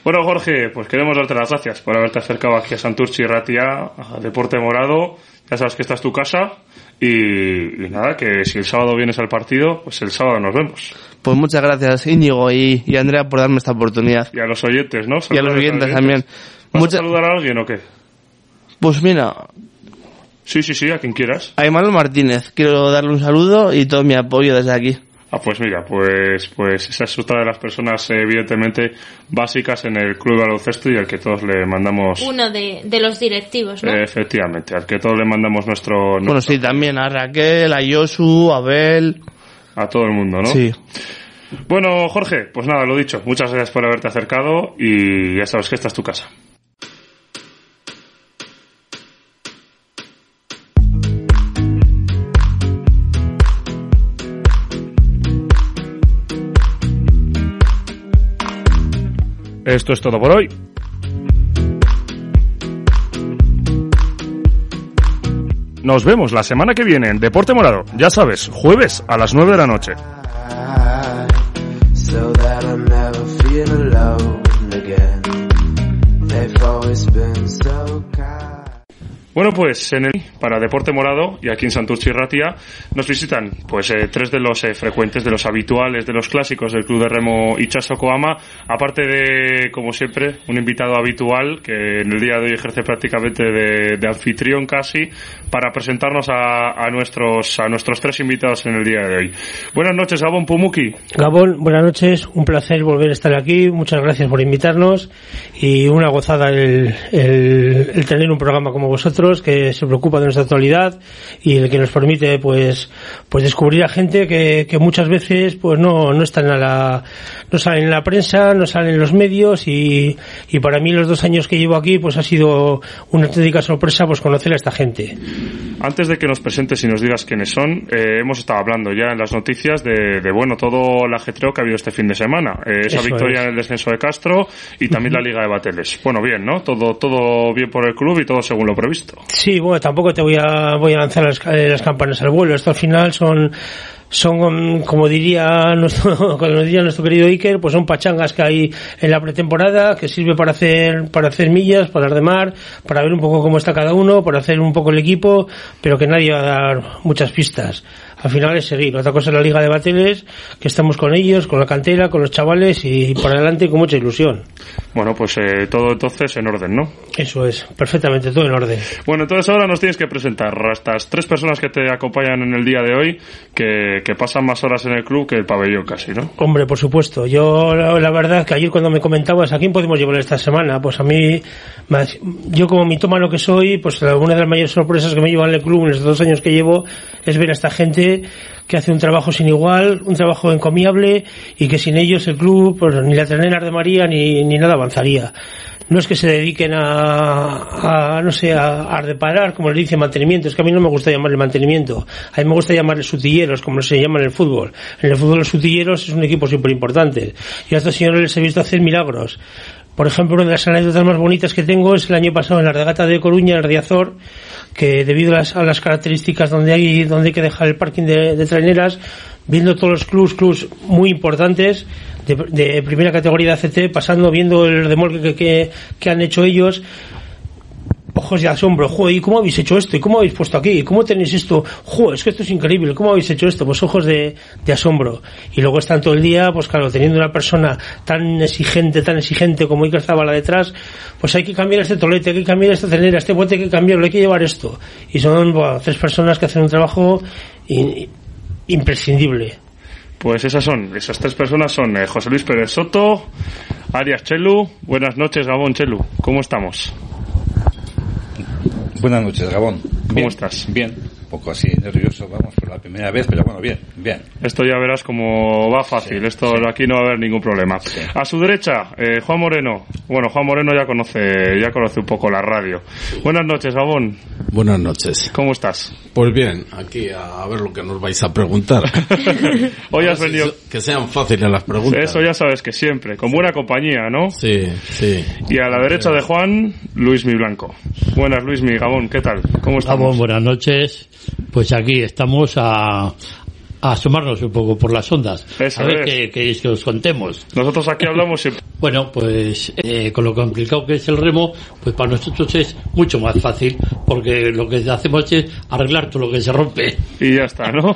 Bueno, Jorge, pues queremos darte las gracias por haberte acercado aquí a Santurchi Ratia, a Deporte Morado. Ya sabes que esta es tu casa. Y, y nada, que si el sábado vienes al partido, pues el sábado nos vemos. Pues muchas gracias Íñigo y, y Andrea por darme esta oportunidad. Y a los oyentes, ¿no? Y a los oyentes también. ¿Vas Mucha- a saludar a alguien o qué? Pues mira, Sí, sí, sí, a quien quieras. a Emanuel Martínez quiero darle un saludo y todo mi apoyo desde aquí. Ah, pues mira, pues, pues esa es otra de las personas eh, evidentemente básicas en el club de baloncesto y al que todos le mandamos, Uno de, de los directivos, ¿no? eh, efectivamente, al que todos le mandamos nuestro, Bueno, nuestro- sí, también a Raquel, a Yosu, a Abel. A todo el mundo, ¿no? Sí. Bueno, Jorge, pues nada, lo dicho, muchas gracias por haberte acercado y ya sabes que esta es tu casa. Esto es todo por hoy. Nos vemos la semana que viene en Deporte Morado. Ya sabes, jueves a las 9 de la noche. Bueno, pues en el para Deporte Morado y aquí en Santurce y Ratia nos visitan pues eh, tres de los eh, frecuentes, de los habituales, de los clásicos del Club de Remo Ichaso Koama, aparte de, como siempre, un invitado habitual que en el día de hoy ejerce prácticamente de, de anfitrión casi para presentarnos a, a nuestros a nuestros tres invitados en el día de hoy. Buenas noches, Gabón Pumuki. Gabón, buenas noches, un placer volver a estar aquí, muchas gracias por invitarnos y una gozada el, el- el tener un programa como vosotros que se preocupa de nuestra actualidad y el que nos permite pues pues descubrir a gente que, que muchas veces pues no, no están a la no salen en la prensa, no salen en los medios y, y para mí los dos años que llevo aquí pues ha sido una auténtica sorpresa pues conocer a esta gente. Antes de que nos presentes y nos digas quiénes son, eh, hemos estado hablando ya en las noticias de, de, bueno, todo el ajetreo que ha habido este fin de semana. Eh, esa Eso victoria es. en el descenso de Castro y también la Liga de Bateles. Bueno, bien, ¿no? Todo, todo bien por el club y todo según lo previsto. Sí, bueno, tampoco te voy a, voy a lanzar las, eh, las campanas al vuelo. Esto al final son son, como diría nuestro, [laughs] como diría nuestro querido Iker, pues son pachangas que hay en la pretemporada, que sirve para hacer, para hacer millas, para de mar, para ver un poco cómo está cada uno, para hacer un poco el equipo, pero que nadie va a dar muchas pistas. Al final es seguir. Otra cosa es la Liga de Bateles, que estamos con ellos, con la cantera, con los chavales y por adelante con mucha ilusión. Bueno, pues eh, todo entonces en orden, ¿no? Eso es, perfectamente, todo en orden. Bueno, entonces ahora nos tienes que presentar a estas tres personas que te acompañan en el día de hoy, que, que pasan más horas en el club que el pabellón casi, ¿no? Hombre, por supuesto. Yo, la, la verdad, que ayer cuando me comentabas a quién podemos llevar esta semana, pues a mí, más- yo como mitómano que soy, pues una de las mayores sorpresas que me llevan en el club en estos dos años que llevo es ver a esta gente que hace un trabajo sin igual, un trabajo encomiable y que sin ellos el club, pues ni la Terneras de María ni, ni nada avanzaría. No es que se dediquen a, a no sé, a, a reparar, como le dice mantenimiento, es que a mí no me gusta llamarle mantenimiento, a mí me gusta llamarle sutilleros, como se llama en el fútbol. En el fútbol los sutilleros es un equipo súper importante. Y a estos señores les he visto hacer milagros. Por ejemplo, una de las anécdotas más bonitas que tengo es el año pasado en la regata de Coruña, en Riazor, que debido a las, a las características donde hay, donde hay que dejar el parking de, traineras, viendo todos los clubs, clubs muy importantes, de, de primera categoría de ACT, pasando, viendo el remolque que, que, que han hecho ellos, ojos de asombro, joder, ¿y cómo habéis hecho esto? ¿Y cómo habéis puesto aquí? ¿Y cómo tenéis esto? Joder, es que esto es increíble, ¿cómo habéis hecho esto? Pues ojos de, de asombro. Y luego están todo el día, pues claro, teniendo una persona tan exigente, tan exigente como Iker Zabala detrás, pues hay que cambiar este tolete, hay que cambiar esta celera, este puente hay que cambiarlo, hay que llevar esto. Y son buah, tres personas que hacen un trabajo in- imprescindible. Pues esas son, esas tres personas son eh, José Luis Pérez Soto, Arias Chelu. Buenas noches, Gabón Chelu. ¿Cómo estamos? Buenas noches, Gabón. ¿Cómo estás? Bien. Un poco así nervioso, vamos, por la primera vez, pero bueno, bien, bien. Esto ya verás como va fácil. Esto aquí no va a haber ningún problema. A su derecha, eh, Juan Moreno. Bueno, Juan Moreno ya conoce, ya conoce un poco la radio. Buenas noches, Gabón. Buenas noches. ¿Cómo estás? Pues bien, aquí a, ver lo que nos vais a preguntar. [laughs] Hoy A has venido. que sean fáciles las preguntas. Eso ya sabes que siempre, con buena compañía, ¿no? Sí, sí. Y a la derecha de Juan, Luis Mi Blanco. Buenas, Luis Mi Gabón, ¿qué tal? ¿Cómo estamos? Gabón, buenas noches. Pues aquí estamos a, a asomarnos un poco por las ondas. Eso a ver es. qué queréis que os contemos. Nosotros aquí hablamos siempre. Bueno, pues eh, con lo complicado que es el remo, pues para nosotros es mucho más fácil, porque lo que hacemos es arreglar todo lo que se rompe. Y ya está, ¿no?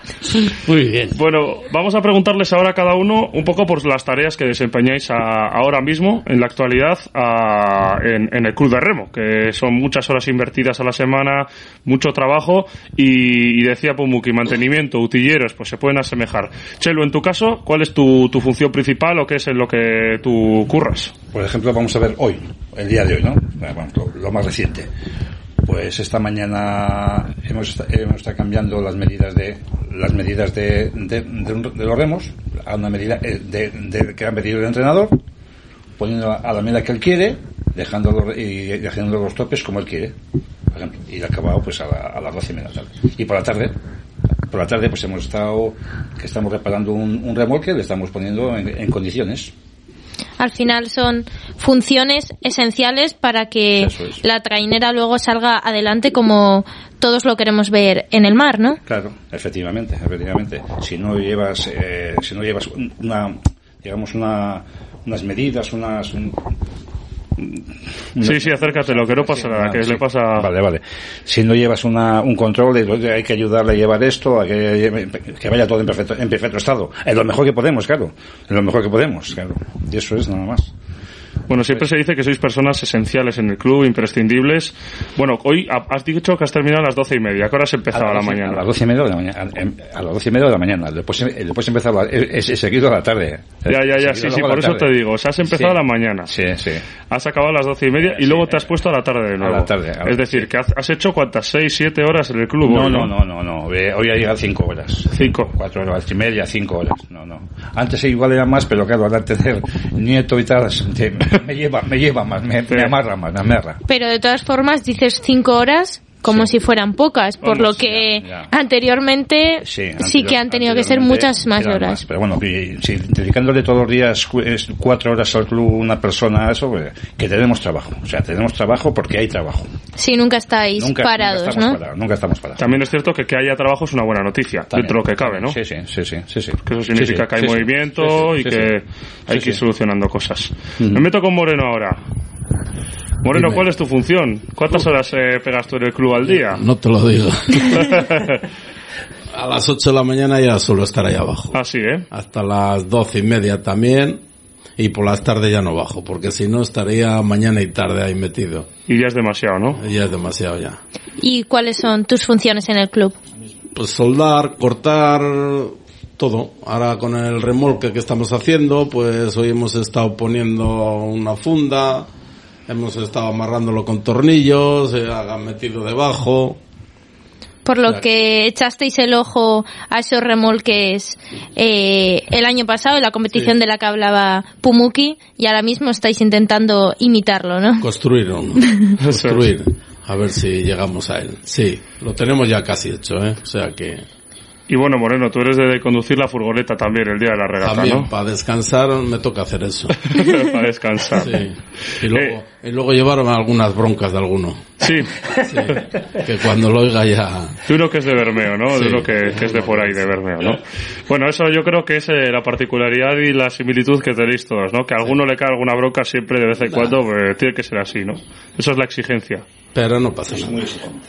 [laughs] Muy bien. Bueno, vamos a preguntarles ahora a cada uno un poco por las tareas que desempeñáis a- ahora mismo, en la actualidad, a- en, en el Club de Remo, que son muchas horas invertidas a la semana, mucho trabajo y, y decía Pumuki, mantenimiento, utilleros, pues se pueden asemejar. Chelo, en tu caso, ¿cuál es tu, tu función principal o qué es en lo que tú curras? Por ejemplo, vamos a ver hoy, el día de hoy, ¿no? Eh, bueno, lo, más reciente. Pues esta mañana hemos, hemos estado cambiando las medidas de las medidas de, de, de de los remos a una medida eh, de, que ha pedido el entrenador, poniendo a la medida que él quiere, dejando los, y dejando los topes como él quiere, por ejemplo, y acabado pues a, la- a las doce y media. Y por la tarde, por la tarde pues hemos estado, que estamos reparando un, un remolque, le estamos poniendo en- en condiciones. Al final son funciones esenciales para que es. la trainera luego salga adelante como todos lo queremos ver en el mar, ¿no? Claro, efectivamente, efectivamente. Si no llevas, eh, si no llevas una, digamos una, unas medidas, unas. un- Sí, sí, acércate, lo que no pasa nada, que sí. le pasa... Vale, vale. Si no llevas una, un control, hay que ayudarle a llevar esto, a que vaya todo en perfecto, en perfecto estado. Es lo mejor que podemos, claro. Es lo mejor que podemos, claro. Y eso es nada más. Bueno, siempre se dice que sois personas esenciales en el club, imprescindibles. Bueno, hoy ha- has dicho que has terminado a las doce y media. ¿A qué hora has empezado a, la mañana? A las doce y media de la mañana. em- A las doce y media de la mañana. Después, después empezar la, es, es seguido a la tarde. Ya, ya, ya, sí, sí, a por eso tarde. te digo. O sea, has empezado Sí. a la mañana. Sí, sí. Has acabado a las doce y media y luego te has puesto a la tarde de nuevo. la tarde, a la- es decir, que has, hecho cuántas, seis, siete horas en el club. No, hoy, no, no, no, no. Eh, Hoy ha llegado cinco horas. Cinco. Cuatro horas y media, cinco horas. No, no. Antes igual era más, pero claro, al tener nieto y tal, me lleva, me lleva más, me, me amarra más, me amarra. Pero de todas formas dices cinco horas como si fueran pocas, por lo que ya, ya. anteriormente Sí, sí, que han tenido que ser muchas más horas. más, pero bueno, que si dedicándole todos los días cuatro horas al club una persona, eso, pues, que tenemos trabajo. O sea, tenemos trabajo porque hay trabajo. Sí, nunca estáis Nunca, parados, nunca estamos ¿no? parados, nunca estamos parados. También es cierto que que haya trabajo es una buena noticia, También. dentro de lo que cabe, ¿no? Sí, sí, sí, sí, sí, sí. Que eso significa Sí, sí, que hay movimiento Sí, sí, y sí, que sí. hay Sí, que ir solucionando cosas. Me meto con Moreno ahora. Moreno, Dime. ¿cuál es tu función? ¿Cuántas horas eh, pegas tú en el club al día? No te lo digo. [laughs] A las 8 de la mañana ya suelo estar ahí abajo. Así, ¿eh? Hasta las doce y media también. Y por las tardes ya no bajo, porque si no estaría mañana y tarde ahí metido. Y ya es demasiado, ¿no? Ya es demasiado ya. ¿Y cuáles son tus funciones en el club? Pues soldar, cortar, todo. Ahora con el remolque que estamos haciendo, pues hoy hemos estado poniendo una funda, hemos estado amarrándolo con tornillos, se ha metido debajo. Por lo que echasteis el ojo a esos remolques eh, el año pasado en la competición de la que hablaba Pumuki y ahora mismo estáis intentando imitarlo, ¿no? Construir uno. [laughs] Construir. A ver si llegamos a él. Sí, lo tenemos ya casi hecho, ¿eh? O sea que Y bueno, Moreno, tú eres de conducir la furgoneta también el día de la regata, también ¿no? para descansar me toca hacer eso. [laughs] Para descansar. Sí. Y luego, y luego llevaron algunas broncas de alguno. Sí. Que cuando lo oiga ya... De uno que es de Bermeo, ¿no? De Sí. uno que, que es de por ahí, de Bermeo, ¿no? Bueno, eso yo creo que es eh, la particularidad y la similitud que tenéis todos, ¿no? Que a alguno le cae alguna bronca siempre de vez en cuando, pues, tiene que ser así, ¿no? Eso es la exigencia. Pero no pasa Es nada. muy exigente.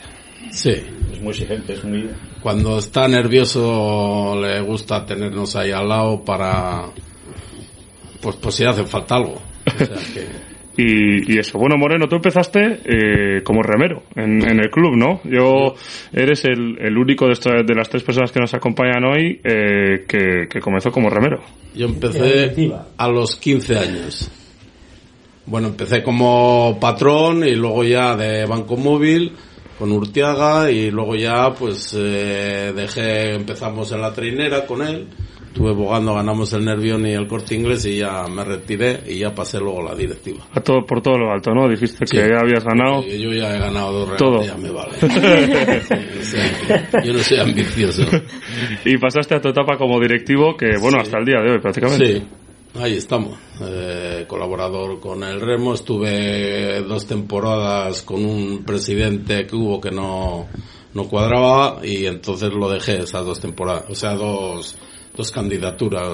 Sí. Es muy exigente, es muy... Cuando está nervioso le gusta tenernos ahí al lado para... Pues, pues si hace falta algo. O sea que... [laughs] Y, y eso. Bueno, Moreno, tú empezaste eh, como remero en, en el club, ¿no? Yo eres el, el único de, esta- de las tres personas que nos acompañan hoy eh, que, que comenzó como remero. Yo empecé a los 15 años. Bueno, empecé como patrón y luego ya de Banco Móvil con Urtiaga y luego ya pues eh, dejé, empezamos en la trinera con él. Estuve bogando, ganamos el Nervión y el Corte Inglés y ya me retiré y ya pasé luego la directiva. A todo, por todo lo alto, ¿no? Dijiste Sí. que ya habías ganado. Y yo ya he ganado dos Todo. ya me vale. [laughs] Sí, o sea, que yo no soy ambicioso. y pasaste a tu etapa como directivo, que bueno, hasta el día de hoy prácticamente. Sí, ahí estamos. Eh, colaborador con el Remo. Estuve dos temporadas con un presidente que hubo que no, no cuadraba y entonces lo dejé esas dos temporadas. O sea, dos, dos candidaturas.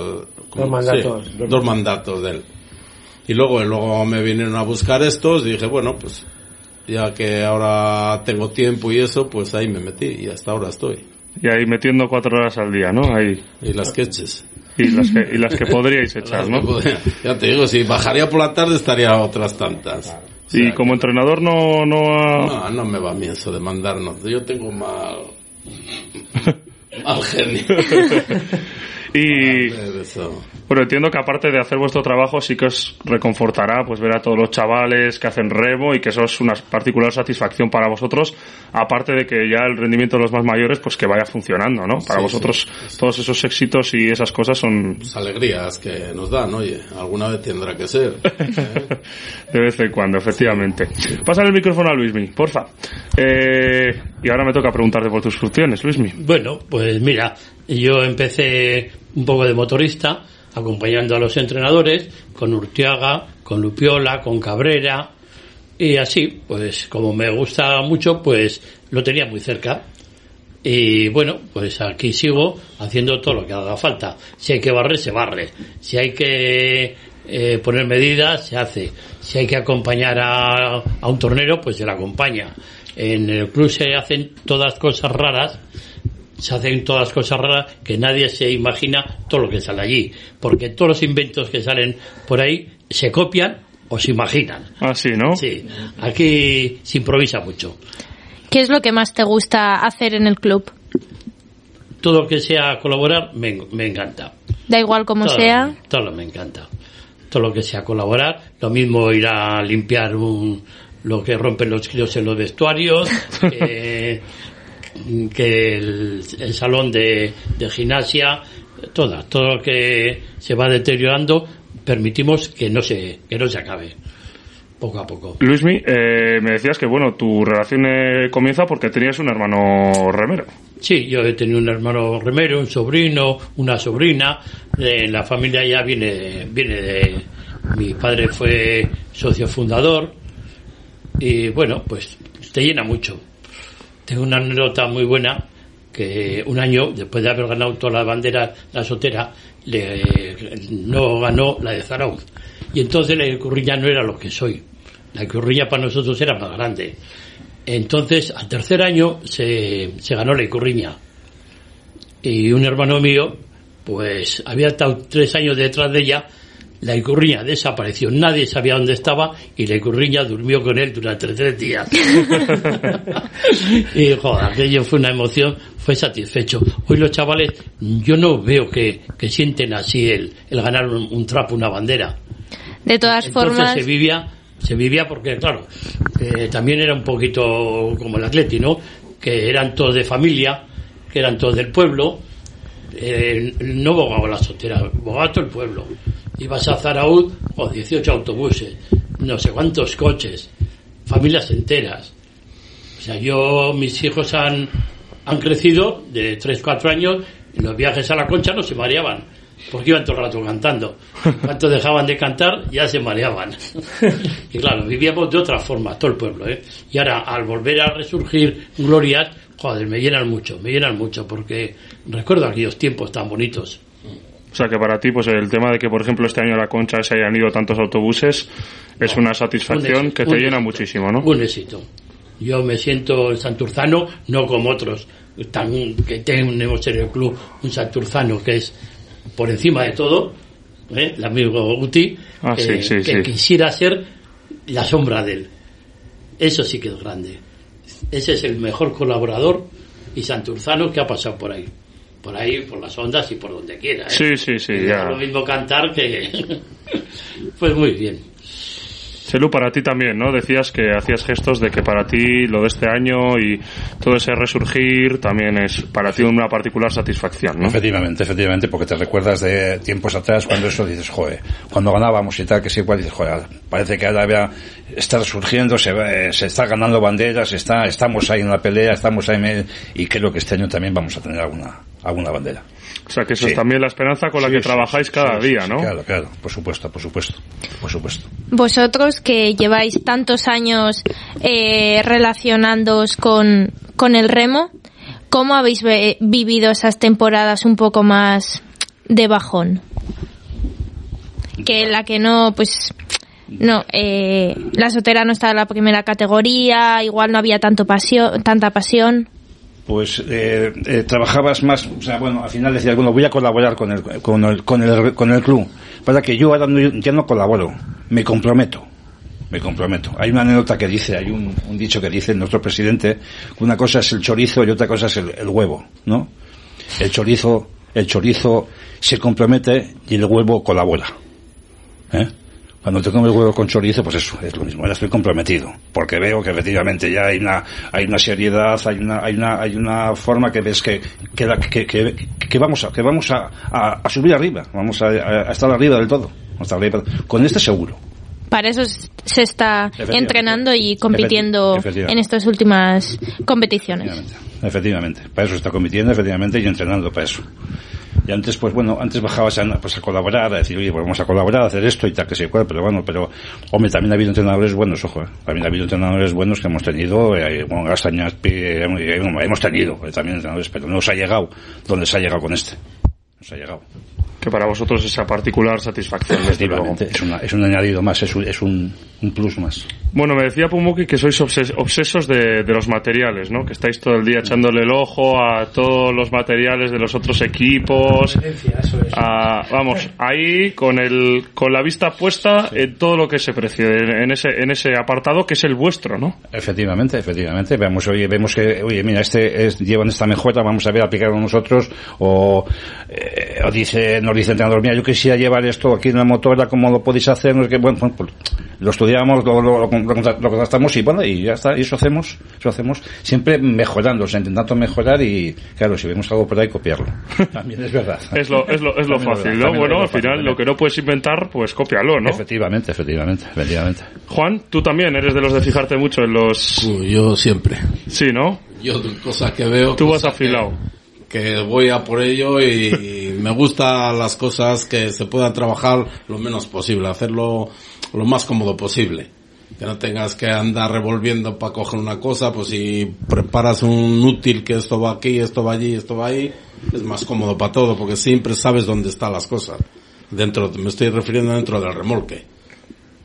Dos mandatos. Sí, dos mandatos de él. Y luego, luego me vinieron a buscar estos y dije, bueno, pues ya que ahora tengo tiempo y eso, pues ahí me metí y hasta ahora estoy. Y ahí metiendo cuatro horas al día, ¿no? Ahí. Y las que eches. Y las que, y las que podríais echar, ¿no? podría- Ya te digo, si bajaría por la tarde estaría otras tantas. Y como entrenador no, no ha... No, no me va bien eso de mandarnos. Yo tengo mal... [laughs] mal genio. [laughs] Y eso. bueno, entiendo que aparte de hacer vuestro trabajo sí que os reconfortará pues ver a todos los chavales que hacen remo y que eso es una particular satisfacción para vosotros, aparte de que ya el rendimiento de los más mayores pues que vaya funcionando, ¿no? Para Sí, vosotros todos esos éxitos y esas cosas son Las alegrías que nos dan, oye, alguna vez tendrá que ser. [laughs] de vez en cuando, efectivamente. Pásale el micrófono a Luismi, porfa. Eh, y ahora me toca preguntarte por tus funciones, Luismi. Bueno, pues mira, yo empecé un poco de motorista, acompañando a los entrenadores, con Urtiaga, con Lupiola, con Cabrera, y así, pues como me gusta mucho, pues lo tenía muy cerca. Y bueno, pues aquí sigo haciendo todo lo que haga falta. Si hay que barrer, se barre. Si hay que eh, poner medidas, se hace. Si hay que acompañar a, a un tornero, pues se le acompaña. En el club se hacen todas cosas raras, se hacen todas cosas raras que nadie se imagina todo lo que sale allí. Porque todos los inventos que salen por ahí se copian o se imaginan. Ah, sí, ¿no? Sí, aquí se improvisa mucho. ¿Qué es lo que más te gusta hacer en el club? Todo lo que sea colaborar me, me encanta. Da igual como todo, sea. Todo me encanta. Todo lo que sea colaborar. Lo mismo ir a limpiar un, lo que rompen los críos en los vestuarios, que, [laughs] que el, el salón de, de gimnasia, toda, todo lo que se va deteriorando, permitimos que no se, que no se acabe. poco a poco. Luismi, eh, me decías que bueno, tu relación eh, comienza porque tenías un hermano remero. Sí, yo he tenido un hermano remero, un sobrino, una sobrina. Eh, la familia ya viene, viene de. Mi padre fue socio fundador. Y bueno, pues te llena mucho. Tengo una anécdota muy buena que un año, después de haber ganado todas las banderas, la sotera, no ganó la de Zarauz. Y entonces la Icurriña no era lo que soy. La Icurriña para nosotros era más grande. Entonces, al tercer año se, se ganó la Icurriña. Y un hermano mío, pues había estado tres años detrás de ella, la Icurriña desapareció, nadie sabía dónde estaba y la Icurriña durmió con él durante tres días. [laughs] y joder, aquello fue una emoción, fue satisfecho. Hoy los chavales, yo no veo que, que sienten así el, el ganar un, un trapo, una bandera. De todas Entonces formas, se vivía, se vivía porque, claro, que también era un poquito como el atleti, ¿no? Que eran todos de familia, que eran todos del pueblo. Eh, no bogaba la soltera, bogaba todo el pueblo. Ibas a Zaraud, o 18 autobuses, no sé cuántos coches, familias enteras. O sea, yo, mis hijos han, han crecido de 3, 4 años, en los viajes a la concha no se mareaban, porque iban todo el rato cantando. Cuando dejaban de cantar, ya se mareaban. [laughs] y claro, vivíamos de otra forma, todo el pueblo, ¿eh? Y ahora, al volver a resurgir glorias, joder, me llenan mucho, me llenan mucho, porque recuerdo aquellos tiempos tan bonitos. O sea que para ti, pues el tema de que, por ejemplo, este año a la concha se hayan ido tantos autobuses es una satisfacción Un éxito, que te llena éxito. muchísimo, ¿no? Un éxito. Yo me siento santurzano, no como otros, tan, que tenemos en el club un santurzano que es por encima de todo, ¿eh? el amigo Guti, Ah, que, sí, sí, que sí. quisiera ser la sombra de él. Eso sí que es grande. Ese es el mejor colaborador y santurzano que ha pasado por ahí. Por ahí, por las ondas y por donde quiera. ¿eh? Sí, sí, sí, Es ya. lo mismo cantar que... [laughs] pues muy bien. Chelu, para ti también, ¿no? Decías que hacías gestos de que para ti lo de este año y todo ese resurgir también es para ti una particular satisfacción, ¿no? Efectivamente, efectivamente, porque te recuerdas de tiempos atrás cuando eso dices, joder, cuando ganábamos y tal, que sí, igual dices, joder, parece que ahora está resurgiendo, se, va- eh, se está ganando banderas, está, estamos ahí en la pelea, estamos ahí, en el- y creo que este año también vamos a tener alguna, alguna bandera. O sea que eso Sí. es también la esperanza con la Sí, que sí, trabajáis sí, cada sí, día, sí, ¿no? Claro, claro, por supuesto, por supuesto, por supuesto. vosotros que lleváis tantos años eh, relacionándoos con, con el remo, ¿cómo habéis vivido esas temporadas un poco más de bajón? Que la que no, pues, no, eh, la sotera no estaba en la primera categoría, igual no había tanto pasión, tanta pasión. Pues eh, eh, trabajabas más, o sea, bueno, al final decías, bueno, voy a colaborar con el, con el, con el, con el club. Para que yo ahora no- ya no colaboro, me comprometo. Me comprometo. Hay una anécdota que dice, hay un, dicho que dice nuestro presidente, una cosa es el chorizo y otra cosa es el, el huevo, ¿no? El chorizo, el chorizo se compromete y el huevo colabora. ¿Eh? Cuando te comes huevo con chorizo, pues eso, es lo mismo. Ahora estoy comprometido. Porque veo que efectivamente ya hay una, hay una seriedad, hay una, hay una, hay una forma que ves que, que, que, que, que vamos a, que vamos a, a, a subir arriba. Vamos a, estar arriba del todo. Vamos a estar arriba. Con este seguro. Para eso se está Efectivamente. entrenando y compitiendo Efectivamente. en estas últimas competiciones. Efectivamente. Para eso está compitiendo, efectivamente, y entrenando para eso. Y antes, pues bueno, antes bajabas a, pues, a colaborar, a decir, oye, pues vamos a colaborar, a hacer esto y tal, que sé cuál, pero bueno, pero, hombre, también ha habido entrenadores buenos, ojo, eh. también ha habido entrenadores buenos que hemos tenido, eh, bueno, Gastañaspi, eh, hemos, tenido eh, también entrenadores, pero no se ha llegado donde se ha llegado con este. No se ha llegado. Que para vosotros esa particular satisfacción. Efectivamente, es, una, es un añadido más, es un, es un, un plus más. Bueno, me decía Pumuki que sois obses- obsesos de, de los materiales, ¿no? Que estáis todo el día echándole el ojo a todos los materiales de los otros equipos. A- vamos, ahí con el con la vista puesta en todo lo que se precie en ese en ese apartado que es el vuestro, ¿no? Efectivamente, efectivamente. Vemos, oye, vemos que, oye, mira, este es, llevan esta mejora, vamos a ver, aplicarlo nosotros, o, eh, o dice, nos dice el entrenador, mira, yo quisiera llevar esto aquí en la motora, ¿cómo lo podéis hacer? No sé qué. Bueno, pues, lo estudiamos estudiamos, lo, lo, lo, y bueno, y ya está, y eso hacemos, eso hacemos, siempre mejorando, o sea, intentando mejorar y, claro, si vemos algo por ahí, copiarlo. [laughs] También es verdad. Es lo, es lo, es lo fácil, verdad, ¿no? Bueno, al final lo que no puedes inventar, pues cópialo, ¿no? Efectivamente, efectivamente, efectivamente. Juan, tú también eres de los de fijarte mucho en los... Yo siempre. Sí, ¿no? Yo cosas que veo... Tú vas cosas que- afilado. que voy a por ello y [laughs] me gustan las cosas que se puedan trabajar lo menos posible, hacerlo lo más cómodo posible. Que no tengas que andar revolviendo para coger una cosa, pues si preparas un útil que esto va aquí, esto va allí, esto va ahí, es más cómodo para todo, porque siempre sabes dónde están las cosas. Dentro, me estoy refiriendo dentro del remolque.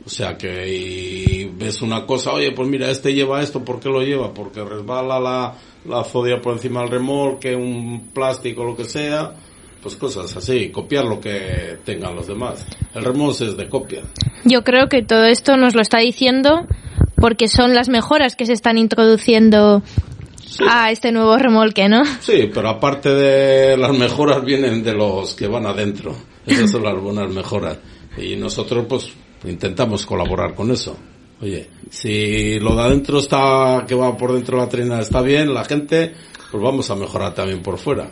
O sea que y ves una cosa, oye, pues mira, este lleva esto, ¿por qué lo lleva? Porque resbala la, la zodia por encima del remolque, un plástico, lo que sea, pues cosas así, copiar lo que tengan los demás. El remolque es de copia. Yo creo que todo esto nos lo está diciendo porque son las mejoras que se están introduciendo a este nuevo remolque, ¿no? Sí, pero aparte de las mejoras vienen de los que van adentro. Esas son las buenas mejoras. Y nosotros pues intentamos colaborar con eso. Oye, si lo de adentro está, que va por dentro de la trina está bien, la gente, pues vamos a mejorar también por fuera.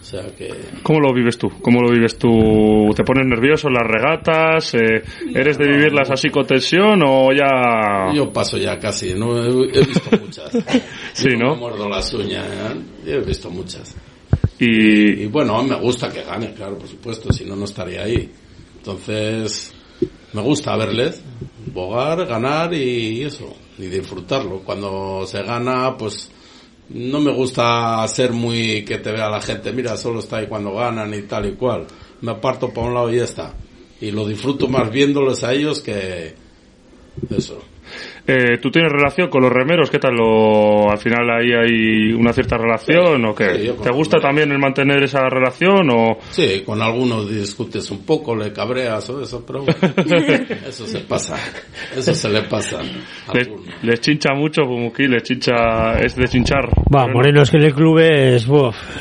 O sea que... ¿Cómo lo vives tú? ¿Cómo lo vives tú? ¿Te pones nervioso en las regatas? Eh, ¿Eres de vivirlas así con tensión o ya...? Yo paso ya casi, no he, he visto muchas. [laughs] Sí, ¿no? Me muerdo las uñas, ¿eh? He visto muchas. Y... y bueno, me gusta que gane, claro, por supuesto, si no, no estaría ahí. Entonces, me gusta verles, bogar, ganar y eso, y disfrutarlo. Cuando se gana, pues no me gusta ser muy que te vea la gente, mira, solo está ahí cuando ganan y tal y cual. Me aparto para un lado y ya está. Y lo disfruto más viéndoles a ellos que eso. Eh, ¿Tú tienes relación con los remeros? ¿Qué tal? Lo, ¿Al final ahí hay una cierta relación o qué? Sí, ¿Te gusta también el mantener esa relación o...? Sí, con algunos discutes un poco, le cabreas o eso, pero bueno, [laughs] eso se pasa, eso se le pasa. Les, les chincha mucho, Fumuki, les chincha... Es de chinchar. Va, Moreno es que en el club es,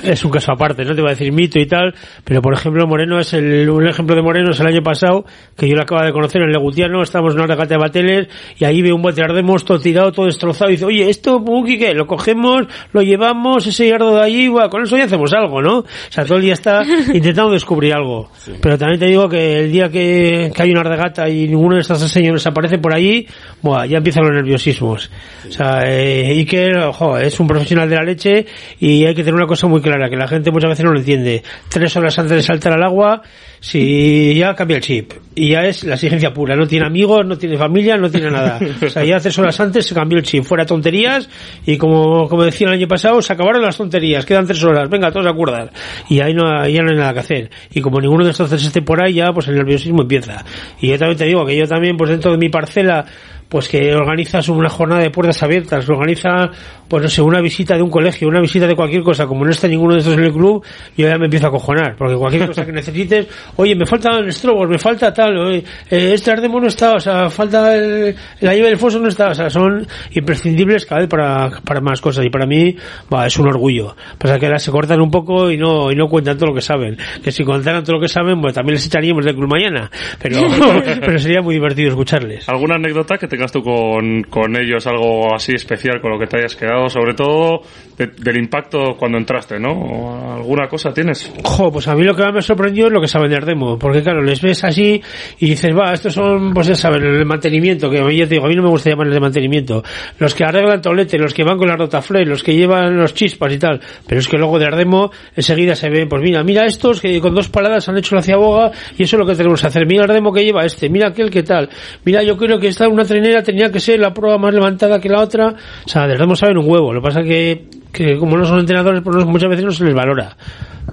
es un caso aparte, no te voy a decir mito y tal, pero por ejemplo Moreno es el, un ejemplo de Moreno es el año pasado, que yo lo acabo de conocer en Legutiano, estábamos en una regata de bateles y ahí ve un bote de ardemos todo tirado, todo destrozado y dice, oye, esto, Muki, ¿qué? Lo cogemos, lo llevamos, ese yardo de allí, buah, con eso ya hacemos algo, ¿no? O sea, todo el día está [laughs] intentando descubrir algo. Pero también te digo que el día que, que hay una regata y ninguno de estos señores aparece por allí, buah, ya empiezan los nerviosismos. O sea, eh, Iker, ojo, es un profesional de la leche y hay que tener una cosa muy clara, que la gente muchas veces no lo entiende. Tres horas antes de saltar al agua, si ya cambia el chip. Y ya es la exigencia pura. No tiene amigos, no tiene familia, no tiene nada. O sea, ya tres horas antes se cambió el chip. Fuera tonterías y como, como decía el año pasado, se acabaron las tonterías. Quedan tres horas. Venga, todos a acordar. Y ahí no, no hay nada que hacer. Y como ninguno de estos tres esté por ahí, ya pues el nerviosismo empieza. Y yo también te digo que yo también, pues dentro de mi parcela, pues que organizas una jornada de puertas abiertas, organiza, pues no sé, una visita de un colegio, una visita de cualquier cosa, como no está ninguno de estos en el club, yo ya me empiezo a cojonar, porque cualquier cosa que necesites, oye, me faltan estrobos, me falta tal, oye, eh, este ardemo no está, o sea, falta el, la llave del foso no está, o sea, son imprescindibles cada vez para, para más cosas, y para mí, va, es un orgullo. Pasa que ahora se cortan un poco y no, y no cuentan todo lo que saben. Que si contaran todo lo que saben, pues también les echaríamos del club mañana, pero, [laughs] pero sería muy divertido escucharles. ¿Alguna anécdota que tengas tú con, con ellos, algo así especial con lo que te hayas quedado? Sobre todo de- del impacto cuando entraste, ¿no? ¿O ¿Alguna cosa tienes? Jo, pues a mí lo que más me sorprendió es lo que saben de Ardemo, porque claro, les ves así y dices, va, estos son, pues ya saben, el mantenimiento, que ya te digo, a mí no me gusta llamarles de mantenimiento, los que arreglan tolete, los que van con la rotaflare, los que llevan los chispas y tal, pero es que luego de Ardemo enseguida se ven, pues mira, mira estos que con dos paradas han hecho la ciaboga y eso es lo que tenemos que hacer, mira Ardemo que lleva este, mira aquel que tal, mira yo creo que esta una trenera tenía que ser la prueba más levantada que la otra, o sea, de Ardemo saben un huevo, lo que pasa que, que como no son entrenadores, pues muchas veces no se les valora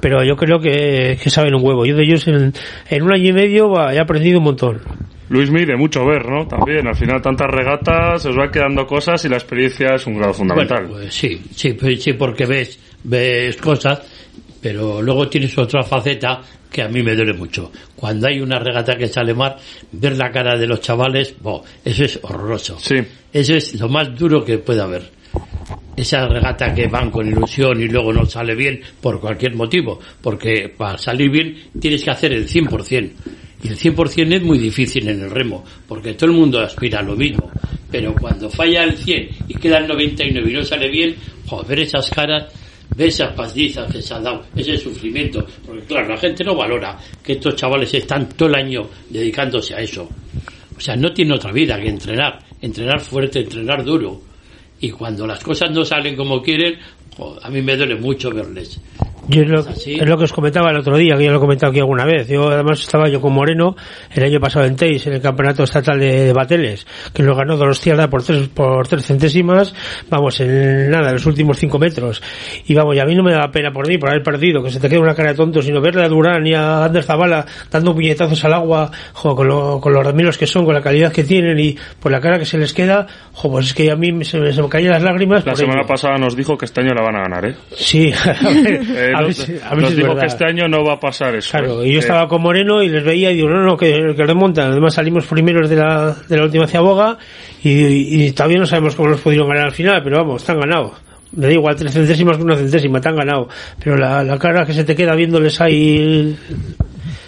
pero yo creo que, que saben un huevo. Yo de ellos en, en un año y medio he aprendido un montón. Luis de mucho ver, ¿no? También, al final tantas regatas, os van quedando cosas y la experiencia es un grado fundamental. Bueno, pues sí, sí, pues sí, porque ves, ves cosas, pero luego tienes otra faceta que a mí me duele mucho. Cuando hay una regata que sale mal, ver la cara de los chavales, bo, eso es horroroso. Sí. Eso es lo más duro que puede haber. Esa regata que van con ilusión y luego no sale bien por cualquier motivo, porque para salir bien tienes que hacer el 100%. Y el 100% es muy difícil en el remo, porque todo el mundo aspira a lo mismo. Pero cuando falla el 100 y queda el 99 y no sale bien, joder, ver esas caras, ver esas pastizas que se han dado, ese sufrimiento. Porque claro, la gente no valora que estos chavales están todo el año dedicándose a eso. O sea, no tiene otra vida que entrenar. Entrenar fuerte, entrenar duro. Y cuando las cosas no salen como quieren, a mí me duele mucho verles. Yo es lo, es lo que os comentaba el otro día, que ya lo he comentado aquí alguna vez. Yo además estaba yo con Moreno el año pasado en Teis, en el campeonato estatal de, de Bateles, que lo ganó Donostiarda por tres, por tres centésimas, vamos, en nada, en los últimos cinco metros. Y vamos, y a mí no me da pena por mí, por haber perdido, que se te quede una cara de tonto, sino verle a Durán y a Ander Zavala dando puñetazos al agua, jo, con, lo, con los remilos que son, con la calidad que tienen y por la cara que se les queda, jo, pues es que a mí me- se, me- se me caían las lágrimas. La semana ello. pasada nos dijo que este año la van a ganar, ¿eh? Sí, a [laughs] ver, Eh, a ver nos si- a nos dijo que este año no va a pasar eso. Claro, ¿eh? y yo Eh, estaba con Moreno y les veía y digo, no, no, que, que remontan. Además salimos primeros de la, de la última ciaboga y, y, y todavía no sabemos cómo los pudieron ganar al final, pero vamos, están ganados. Me da igual tres centésimas que una centésima, te han ganado. Pero la, la cara que se te queda viéndoles ahí el,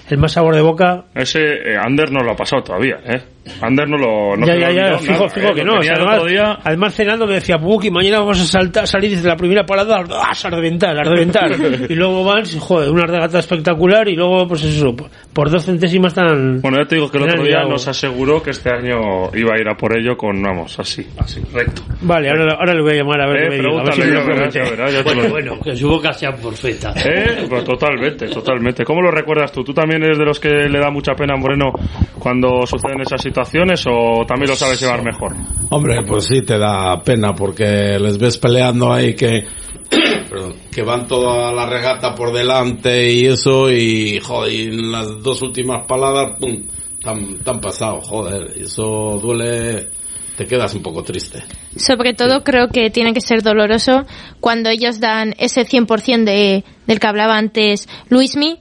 el más sabor de boca, Ese eh, Ander no lo ha pasado todavía, ¿eh? Ander no lo no ya, ya, ya, fijo, nada, fijo ¿eh? que no. O sea, además, día- además cenando me decía, Buki, mañana vamos a saltar, salir desde la primera parada ¡ah, a reventar, a reventar. [laughs] y luego van, joder, una regata espectacular y luego, pues eso, por dos centésimas tan... Bueno, ya te digo que el otro día nos aseguró que este año iba a ir a por ello con, vamos, así, así, recto. Vale, ahora, ahora le voy a llamar a ver Eh, qué me diga, a ver si verás, verás, ya Bueno, lo- bueno, que su boca sea perfecta. ¿Eh? Pues totalmente, totalmente. ¿Cómo lo recuerdas tú? ¿Tú también eres de los que le da mucha pena a Moreno cuando suceden esas situaciones o también lo sabes llevar mejor? Hombre, pues sí te da pena porque les ves peleando ahí que [coughs] que van toda la regata por delante y eso y joder, y en las dos últimas paladas pum, tan tan pasado, joder, y eso duele, te quedas un poco triste. Sobre todo creo que tiene que ser doloroso cuando ellos dan ese 100% de, del que hablaba antes Luismi,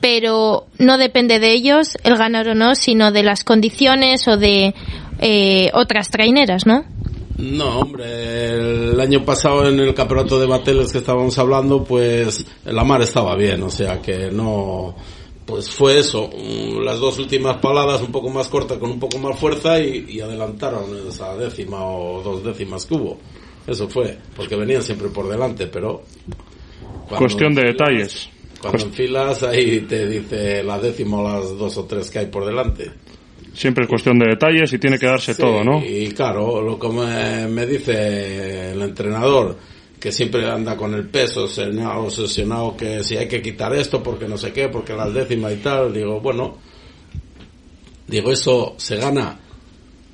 pero no depende de ellos el ganar o no, sino de las condiciones o de eh, otras traineras, ¿no? No, hombre, el año pasado en el campeonato de Bateles que estábamos hablando, pues la mar estaba bien, o sea que no, pues fue eso, mm, las dos últimas paladas un poco más cortas con un poco más fuerza y, y adelantaron esa décima o dos décimas que hubo. Eso fue, porque venían siempre por delante, pero... Cuestión de detalles. Cuando enfilas ahí te dice la décima o las dos o tres que hay por delante. Siempre es cuestión de detalles y tiene que darse Sí, todo, ¿no? Y claro, lo que me, dice el entrenador, que siempre anda con el peso obsesionado, que si hay que quitar esto porque no sé qué, porque las décimas y tal, digo, bueno, digo, eso se gana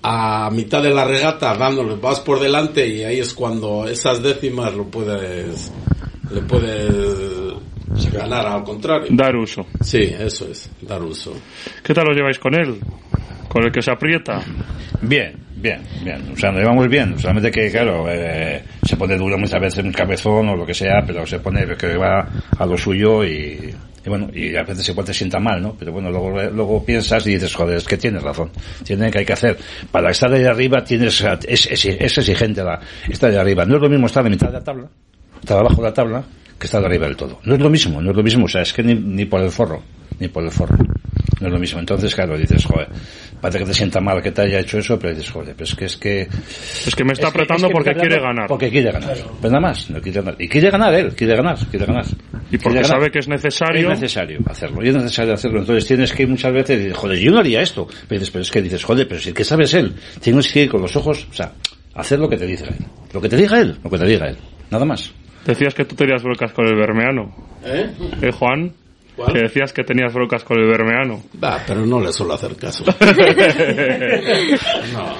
a mitad de la regata dándole, vas por delante y ahí es cuando esas décimas lo puedes, le puedes ganar al contrario. Dar uso. Sí, eso es, dar uso. ¿Qué tal lo lleváis con él? ¿Con el que se aprieta? Bien, bien, bien. O sea, nos llevamos bien. Solamente que, claro, eh, se pone duro muchas veces, un cabezón o lo que sea, pero se pone que va a lo suyo y, y bueno, y a veces igual te sienta mal, ¿no? Pero bueno, luego, luego piensas y dices, joder, es que tienes razón. Tiene que hay que hacer. Para estar ahí arriba tienes, es, es, es exigente la, estar de arriba. No es lo mismo estar de mitad de la tabla, estar abajo de la tabla, que estar arriba del todo. No es lo mismo, no es lo mismo. O sea, es que ni, ni por el forro, ni por el forro. No es lo mismo. Entonces, claro, dices, joder, parece que te sienta mal que te haya hecho eso, pero dices, joder, pero es que es que... Es que me está apretando porque quiere ganar. Porque quiere ganar. Pues nada más, no quiere ganar. Y quiere ganar él, quiere ganar, quiere ganar. Y porque ganar. sabe que es necesario. Es necesario hacerlo, y es necesario hacerlo. Entonces tienes que ir muchas veces y dices, joder, yo no haría esto. Pero dices, pero es que dices, joder, pero si el que sabes él, tienes que ir con los ojos, o sea, hacer lo que te dice él. Lo que te diga él, lo que te diga él. Nada más. Decías que tú tenías brocas con el bermeano. ¿Eh? ¿Eh, Juan? ¿Cuál? Que decías que tenías brocas con el bermeano. Va, pero no le suelo hacer caso. [laughs] no.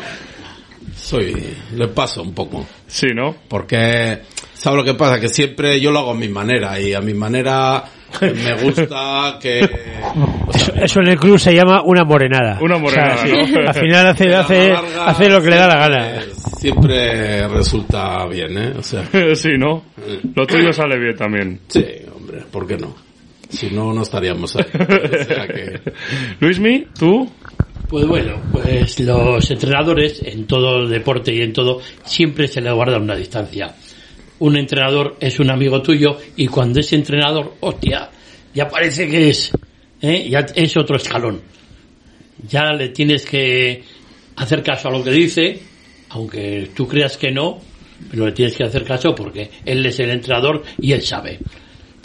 Soy, le paso un poco. Sí, ¿no? Porque, ¿sabes lo que pasa? Que siempre yo lo hago a mi manera y a mi manera me gusta que... Eso, eso en el club se llama una morenada. Una morenada, O sea, sí, ¿no? Al final hace, a hace, la larga hace lo que le da la gana. siempre- Siempre resulta bien, ¿eh? O sea, [laughs] sí, ¿no? Lo tuyo sale bien también. sí, hombre, ¿por qué no? Si no, no estaríamos ahí. O sea que... [laughs] Luismi, ¿tú? Pues bueno, pues los entrenadores en todo el deporte y en todo siempre se le guarda una distancia. Un entrenador es un amigo tuyo y cuando ese entrenador, hostia, ya parece que es, ¿eh? ya es otro escalón. ya le tienes que hacer caso a lo que dice, aunque tú creas que no, pero le tienes que hacer caso porque él es el entrenador y él sabe.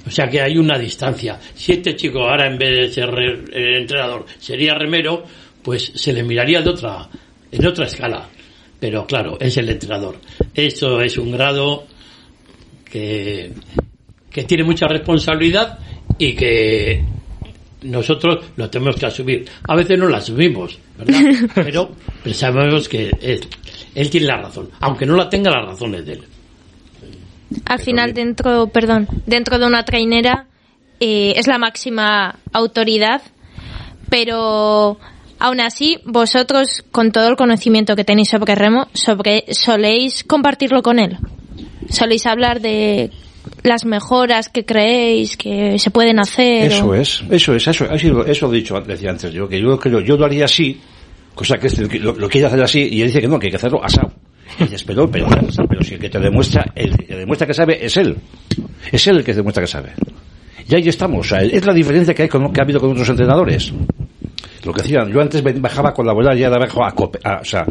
O sea que hay una distancia. Si este chico ahora en vez de ser re- entrenador sería remero, pues se le miraría de otra, en otra escala. Pero claro, es el entrenador. Eso es un grado que, que tiene mucha responsabilidad y que nosotros lo tenemos que asumir. A veces no la asumimos, ¿verdad? [laughs] Pero, sabemos que él, él tiene la razón, aunque no la tenga, la razón es de él. Al final, dentro, perdón, dentro de una trainera eh, es la máxima autoridad, pero aún así, vosotros, con todo el conocimiento que tenéis sobre remo, sobre, soléis compartirlo con él. Soléis hablar de las mejoras que creéis que se pueden hacer. Eso o- es, eso es, eso, eso, eso lo he dicho, decía antes yo, que yo creo, yo lo haría así, cosa que lo, lo quiere hacer así, y él dice que no, que hay que hacerlo asado. Y dices, pero, pero, pero si el que te demuestra, el que demuestra que sabe es él. Es él el que demuestra que sabe. Y ahí estamos, o sea, es la diferencia que hay con, que ha habido con otros entrenadores. Lo que decían, yo antes bajaba a colaborar y ahora bajo a, a- o sea,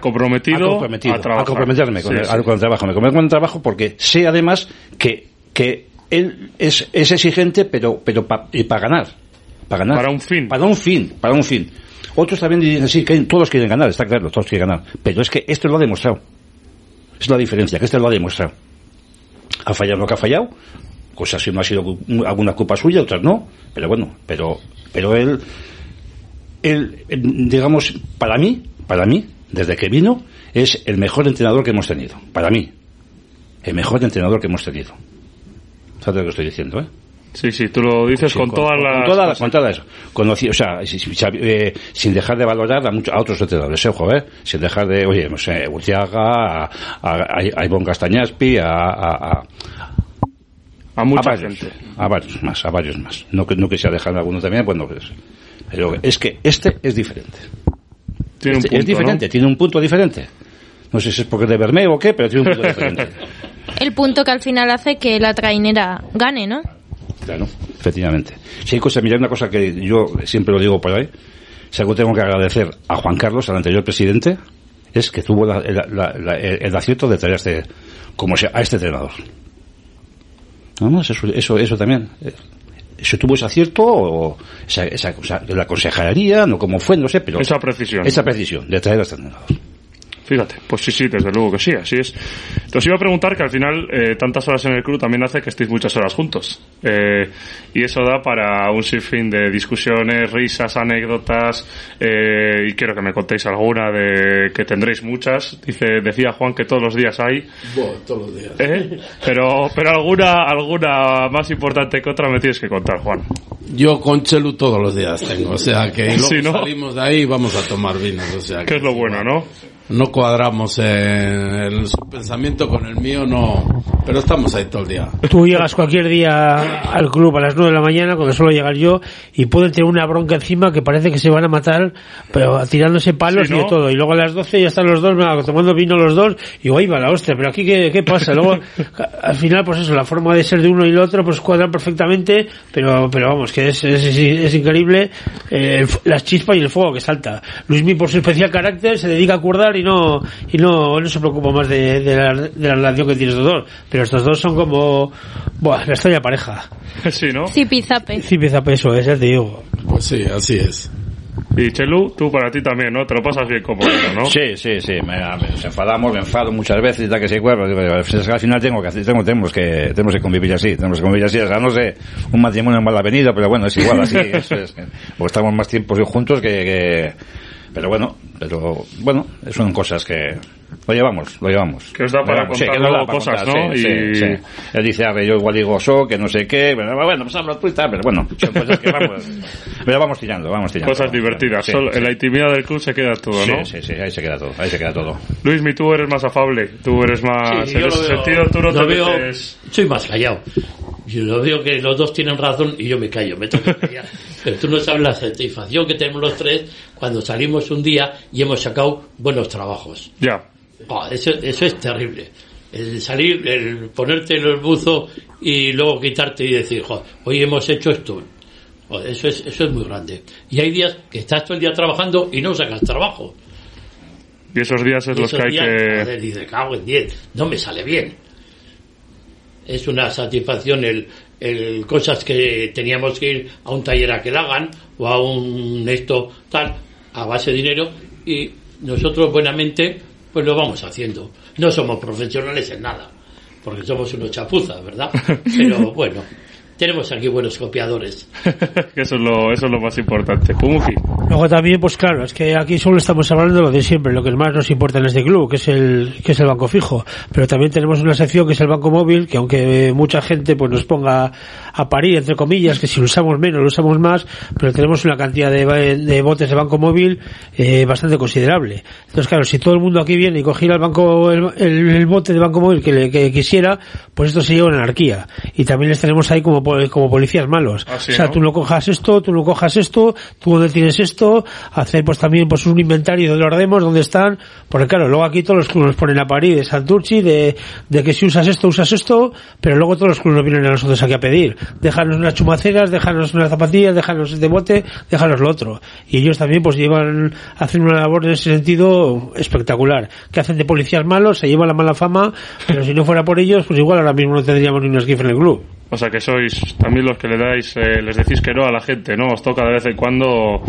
Comprometido, a, comprometido, a trabajar. comprometerme con, Sí, el, sí. al- con el trabajo. Me comprometo con el trabajo porque sé además que, que él es, es exigente, pero, pero para ganar. Para ganar. Para un fin. Para un fin, para un fin. Otros también dicen, sí, que todos quieren ganar, está claro, todos quieren ganar. Pero es que esto lo ha demostrado. Es la diferencia, que este lo ha demostrado. Ha fallado lo que ha fallado, cosas que no ha sido alguna culpa suya, otras no, pero bueno, pero, pero él, él, eh, digamos, para mí, para mí, desde que vino, es el mejor entrenador que hemos tenido. Para mí. El mejor entrenador que hemos tenido. ¿Sabes lo que estoy diciendo, eh? Sí, sí, tú lo dices Sí, con, todas las... con todas las- con todas las- conocí, o sea, eh, sin dejar de valorar a, muchos, a otros entrenadores, ojo, eh, sin dejar de, oye, no sé, Urtiaga, a, a, a, Ivonne Castañaspi, a, a, a, mucha varios, gente. a varios más, a varios más. No que no quisiera dejar alguno también, pues, pero es que este es diferente. Tiene un Este punto, es diferente, tiene un punto diferente. No sé si es porque es de Bermeo o qué, pero tiene un punto diferente. [laughs] El punto que al final hace que la trainera gane, ¿no? Claro, efectivamente. Si hay cosas, mira, una cosa que yo siempre lo digo por ahí, si algo tengo que agradecer a Juan Carlos, al anterior presidente, es que tuvo la- la- la- la- el acierto de traer a este, como sea, a este entrenador. Nada más, eso, eso, eso también. ¿Se tuvo ese acierto o esa, esa, o sea, la consejería, no como fue, no sé, pero... Esa precisión. Esa precisión de traer a entrenador. Fíjate, pues sí, sí, desde luego que sí, así es. Te os iba a preguntar que al final eh, tantas horas en el club también hace que estéis muchas horas juntos. Eh, y eso da para un sinfín de discusiones, risas, anécdotas, eh, y quiero que me contéis alguna de que tendréis muchas. Dice, decía Juan que todos los días hay, Buah, todos los días. ¿eh? pero, pero alguna, alguna más importante que otra me tienes que contar, Juan. Yo con Chelu todos los días tengo, o sea que [laughs] luego Sí, ¿no? salimos de ahí y vamos a tomar vinos, o sea Que es lo bueno, ¿no? No cuadramos en el, su pensamiento con el mío, no, pero estamos ahí todo el día. Tú llegas cualquier día al club a las 9 de la mañana, cuando suelo llegar yo, y pueden tener una bronca encima que parece que se van a matar, pero tirándose palos Sí, y todo. Y luego a las 12 ya están los dos tomando vino los dos, y digo, ahí va la hostia, pero aquí qué, qué pasa. Luego, al final, pues eso, la forma de ser de uno y el otro, pues cuadran perfectamente, pero, pero vamos, que es, es, es- es increíble eh, las chispas y el fuego que salta. Luismi, por su especial carácter, se dedica a y no, y no, no se preocupa más de, de la, de la relación que tiene estos dos. Pero estos dos son como, buah, la extraña pareja. [laughs] Sí, ¿no? Zipizape. Sí, empieza peso, es, ya te digo. Pues sí, así es. Y Chelu, tú para ti también, ¿no? Te lo pasas bien como ¿no? Sí, sí, sí, me, me- nos enfadamos, me enfado muchas veces y tal que se cuerpo, digo, al final tengo que hacer, tengo, tenemos que, tenemos que convivir así, tenemos que convivir así, o sea, no sé, un matrimonio en mala venida, pero bueno, es igual así, [laughs] eso es, o estamos más tiempos juntos que, que, pero bueno, pero bueno, son cosas que lo llevamos, lo llevamos. Que os da para sí, contar luego para cosas, contar, ¿no? sí, Y- sí, sí. Él dice, a ver, yo igual digo so, que no sé qué, pero bueno, pues habla tú y tal, pero bueno, son cosas que vamos, [laughs] pero vamos tirando, vamos tirando. Cosas divertidas. Sí, Solo- sí. En la intimidad del club se queda todo, Sí, ¿no? sí, sí, ahí se queda todo, ahí se queda todo. Luis, mi tú eres más afable, tú eres más... Sí, en ese veo- sentido, tú no lo te veo- metes- soy más callado. Yo lo veo que los dos tienen razón y yo me callo, me tengo que callar. [laughs] Pero tú no sabes la satisfacción que tenemos los tres cuando salimos un día y hemos sacado buenos trabajos. Ya. Eso, eso es terrible. El salir, el ponerte el buzo y luego quitarte y decir, "Jo, hoy hemos hecho esto. Eso es, eso es muy grande. Y hay días que estás todo el día trabajando y no sacas trabajo. Y esos días es Y los esos que hay días, que... joder, dices, cago en 10, no me sale bien. Es una satisfacción el, el cosas que teníamos que ir a un taller a que la hagan o a un esto tal a base de dinero y nosotros buenamente pues lo vamos haciendo. No somos profesionales en nada, porque somos unos chapuzas, ¿verdad? [laughs] Pero bueno, tenemos aquí buenos copiadores. que [laughs] eso es lo, eso es lo más importante. Pumuki. Luego también, pues claro, es que aquí solo estamos hablando de lo de siempre, lo que más nos importa en este club, que es el, que es el banco fijo. Pero también tenemos una sección que es el banco móvil, que aunque mucha gente pues nos ponga a parir, entre comillas, que si lo usamos menos, lo usamos más, pero tenemos una cantidad de, de botes de banco móvil eh, bastante considerable. Entonces, claro, si todo el mundo aquí viene y cogiera el banco, el, el, el bote de banco móvil que, le, que quisiera, pues esto se lleva una anarquía. Y también les tenemos ahí como, como policías malos. Ah, o sea, ¿no? tú no cojas esto, tú no cojas esto, tú dónde tienes esto, hacer pues también pues un inventario donde lo ardemos, dónde están, porque claro, luego aquí todos los clubes nos ponen a parir de Santurci, de, de que si usas esto, usas esto, pero luego todos los clubes nos vienen a nosotros aquí a pedir, déjanos unas chumaceras, déjanos unas zapatillas, déjanos este bote, déjanos lo otro. Y ellos también pues llevan, hacen una labor en ese sentido espectacular, que hacen de policías malos, se llevan la mala fama, pero si no fuera por ellos, pues igual ahora mismo no tendríamos ni un esquife en el club. O sea que sois también los que le dais, eh, les decís que no a la gente, ¿no? Os toca de vez en cuando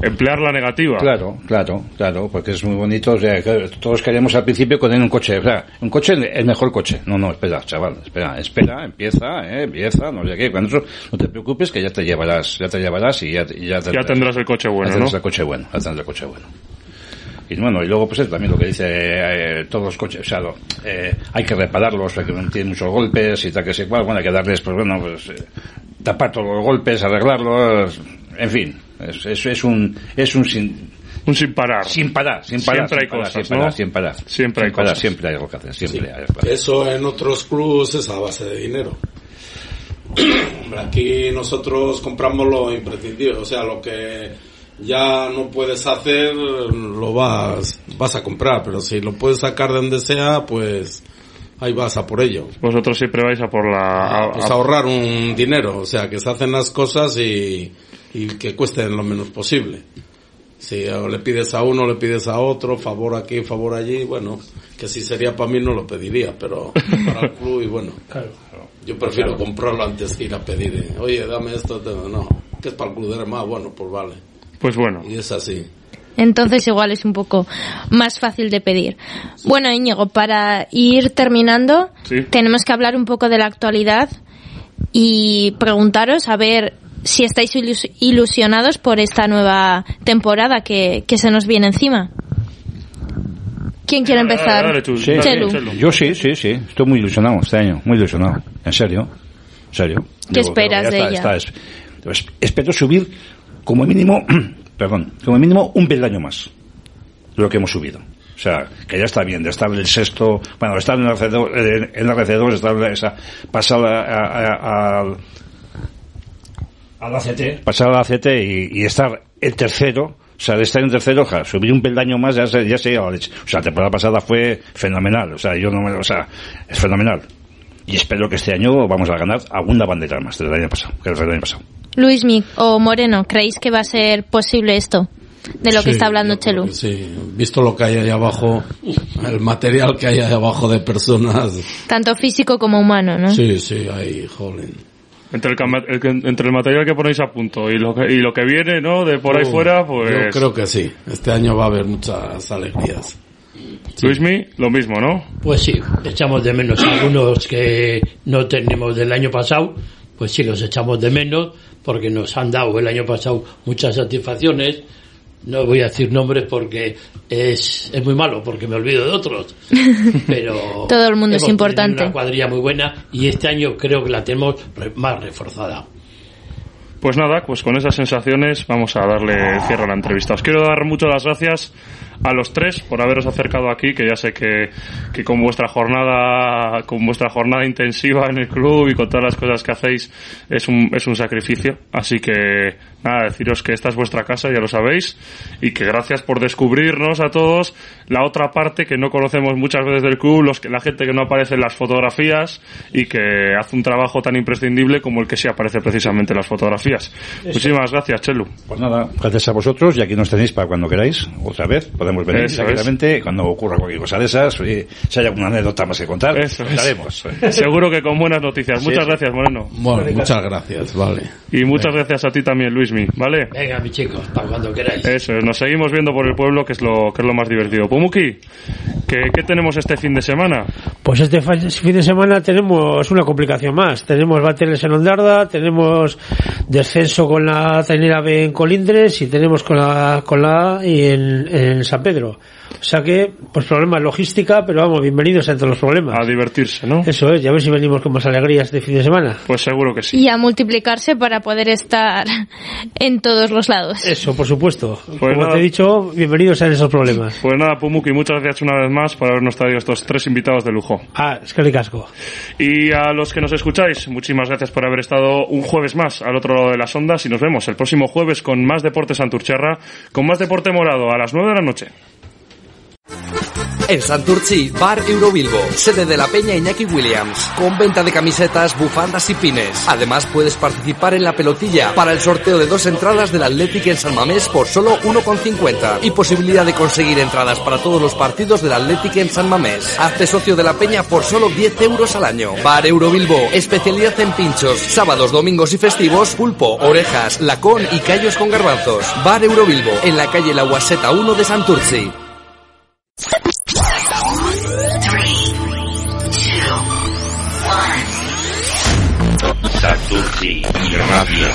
emplear la negativa. Claro, claro, claro, porque es muy bonito. O sea, que todos queremos al principio tener un coche. O sea, un coche, el mejor coche. No, no, espera, chaval, espera, espera, empieza, eh, empieza, no sé qué. Cuando eso, no te preocupes que ya te llevarás, ya te llevarás y ya, y ya, Ya tendrás el coche bueno, ya tendrás ¿no? el coche bueno, ya tendrás el coche bueno. Y bueno, y luego pues es también lo que dice eh, todos los coches, o sea, lo- eh, hay que repararlos, porque tienen muchos golpes y tal que sé cual, bueno, hay que darles, pues bueno, pues eh, tapar todos los golpes, arreglarlos, en fin, es, es, es un, es un sin, un sin parar. Sin parar, sin parar. Siempre hay sin parar, cosas, sin parar, ¿no? sin parar. Siempre hay cosas. Siempre hay algo que hacer, siempre Sí. hay algo que hacer. Eso en otros clubes es a base de dinero. [clears throat] Hombre, Aquí nosotros compramos lo imprescindible, o sea, lo que ya no puedes hacer, lo vas, vas a comprar, pero si lo puedes sacar de donde sea, pues ahí vas a por ello. Vosotros siempre vais a por la... a- Pues a- ahorrar un dinero, o sea, que se hacen las cosas y, y que cuesten lo menos posible. Si o le pides a uno, le pides a otro, favor aquí, favor allí, bueno, que si sería para mí no lo pediría, pero [laughs] para el club y bueno. Yo prefiero comprarlo antes que ir a pedir, eh, oye, dame esto, no, que es para el club de más, bueno, pues vale. Pues bueno. Y es así. Entonces igual es un poco más fácil de pedir. Bueno, Íñigo, para ir terminando, Sí. tenemos que hablar un poco de la actualidad y preguntaros a ver si estáis ilus- ilusionados por esta nueva temporada que, que se nos viene encima. ¿Quién quiere empezar? Sí, Chelu. Yo sí, sí, sí. Estoy muy ilusionado este año, muy ilusionado. En serio, en serio. ¿Qué esperas de está, ella? está, es- es- espero subir como mínimo, [clears throat] perdón, como mínimo un peldaño más de lo que hemos subido. O sea, que ya está bien, de estar el sexto, bueno, estar en el RC2, eh, en RC2 estar esa, pasar a, a- a- al al ACT, pasar ACT y, estar el tercero, o sea, de estar en tercero, ja, subir un peldaño más ya se, ya se lleva la leche. O sea, la temporada pasada fue fenomenal, o sea, yo no me, o sea, es fenomenal. Y espero que este año vamos a ganar alguna bandera más del año pasado, que el año pasado. Luismi o Moreno, ¿creéis que va a ser posible esto? De lo que está hablando Chelu. Sí, visto lo que hay ahí abajo, el material que hay ahí abajo de personas, Tanto físico como humano, ¿no? sí, sí, hay, jolín. Entre el, el que- entre el material que ponéis a punto y lo que, y lo que viene, ¿no? De por ahí Oh, fuera, pues... Yo creo que sí. Este año va a haber muchas alegrías. Luismi, lo mismo, ¿no? Pues sí, echamos de menos a algunos que no tenemos del año pasado, pues sí los echamos de menos porque nos han dado el año pasado muchas satisfacciones. No voy a decir nombres porque es, es muy malo, porque me olvido de otros. [laughs] Pero Todo el mundo es hemos importante. Una cuadrilla muy buena y este año creo que la tenemos re- más reforzada. Pues nada, pues con esas sensaciones vamos a darle cierre a la entrevista. Os quiero dar muchas las gracias a los tres por haberos acercado aquí, que ya sé que, que con vuestra jornada, con vuestra jornada intensiva en el club y con todas las cosas que hacéis es un, es un sacrificio. Así que nada, deciros que esta es vuestra casa, ya lo sabéis, y que gracias por descubrirnos a todos la otra parte que no conocemos muchas veces del club, los que, la gente que no aparece en las fotografías y que hace un trabajo tan imprescindible como el que sí aparece precisamente en las fotografías. Muchísimas gracias, Chelu. Pues nada, gracias a vosotros y aquí nos tenéis para cuando queráis, otra vez, podemos venir Eso es. tranquilamente cuando ocurra cualquier cosa de esas, y si hay alguna anécdota más que contar, Eso es. contaremos. Seguro que con buenas noticias. Sí, Muchas sí. gracias, Moreno. Bueno, muchas gracias, vale. Y muchas gracias a ti también, Luismi, ¿vale? Venga, mis chicos, para cuando queráis. Eso, es, nos seguimos viendo por el pueblo, que es lo, que es lo más divertido. Pumuki, ¿qué, ¿qué tenemos este fin de semana? Pues este fin de semana tenemos una complicación más. Tenemos Bateles en Ondarda, tenemos descenso con la Tainera B en Colindres y tenemos con la, con la A y en, en San Pedro. O sea que, pues problemas logística, pero vamos, bienvenidos a todos los problemas. A divertirse, ¿no? Eso es, ya a ver si venimos con más alegrías este fin de semana. Pues seguro que sí. Y a multiplicarse para poder estar [laughs] en todos los lados. Eso, por supuesto. Como nada. te he dicho, bienvenidos a esos problemas. Pues nada, Pumuki, muchas gracias una vez más por habernos traído estos tres invitados de lujo. Ah, es que le casco. Y a los que nos escucháis, muchísimas gracias por haber estado un jueves más al otro lado de las ondas y nos vemos el próximo jueves con más Deporte Santurcherra, con más Deporte Morado a las 9 de la noche. En Santurci, Bar Eurobilbo, sede de la Peña Iñaki Williams, con venta de camisetas, bufandas y pines. Además puedes participar en la pelotilla para el sorteo de dos entradas del Athletic en San Mamés por solo 1,50 y posibilidad de conseguir entradas para todos los partidos del Athletic en San Mamés. Hazte socio de la Peña por solo 10 euros al año. Bar Eurobilbo, especialidad en pinchos, sábados, domingos y festivos, pulpo, orejas, lacón y callos con garbanzos. Bar Eurobilbo, en la calle La Guaseta 1 de Santurci. Santurci y Radio.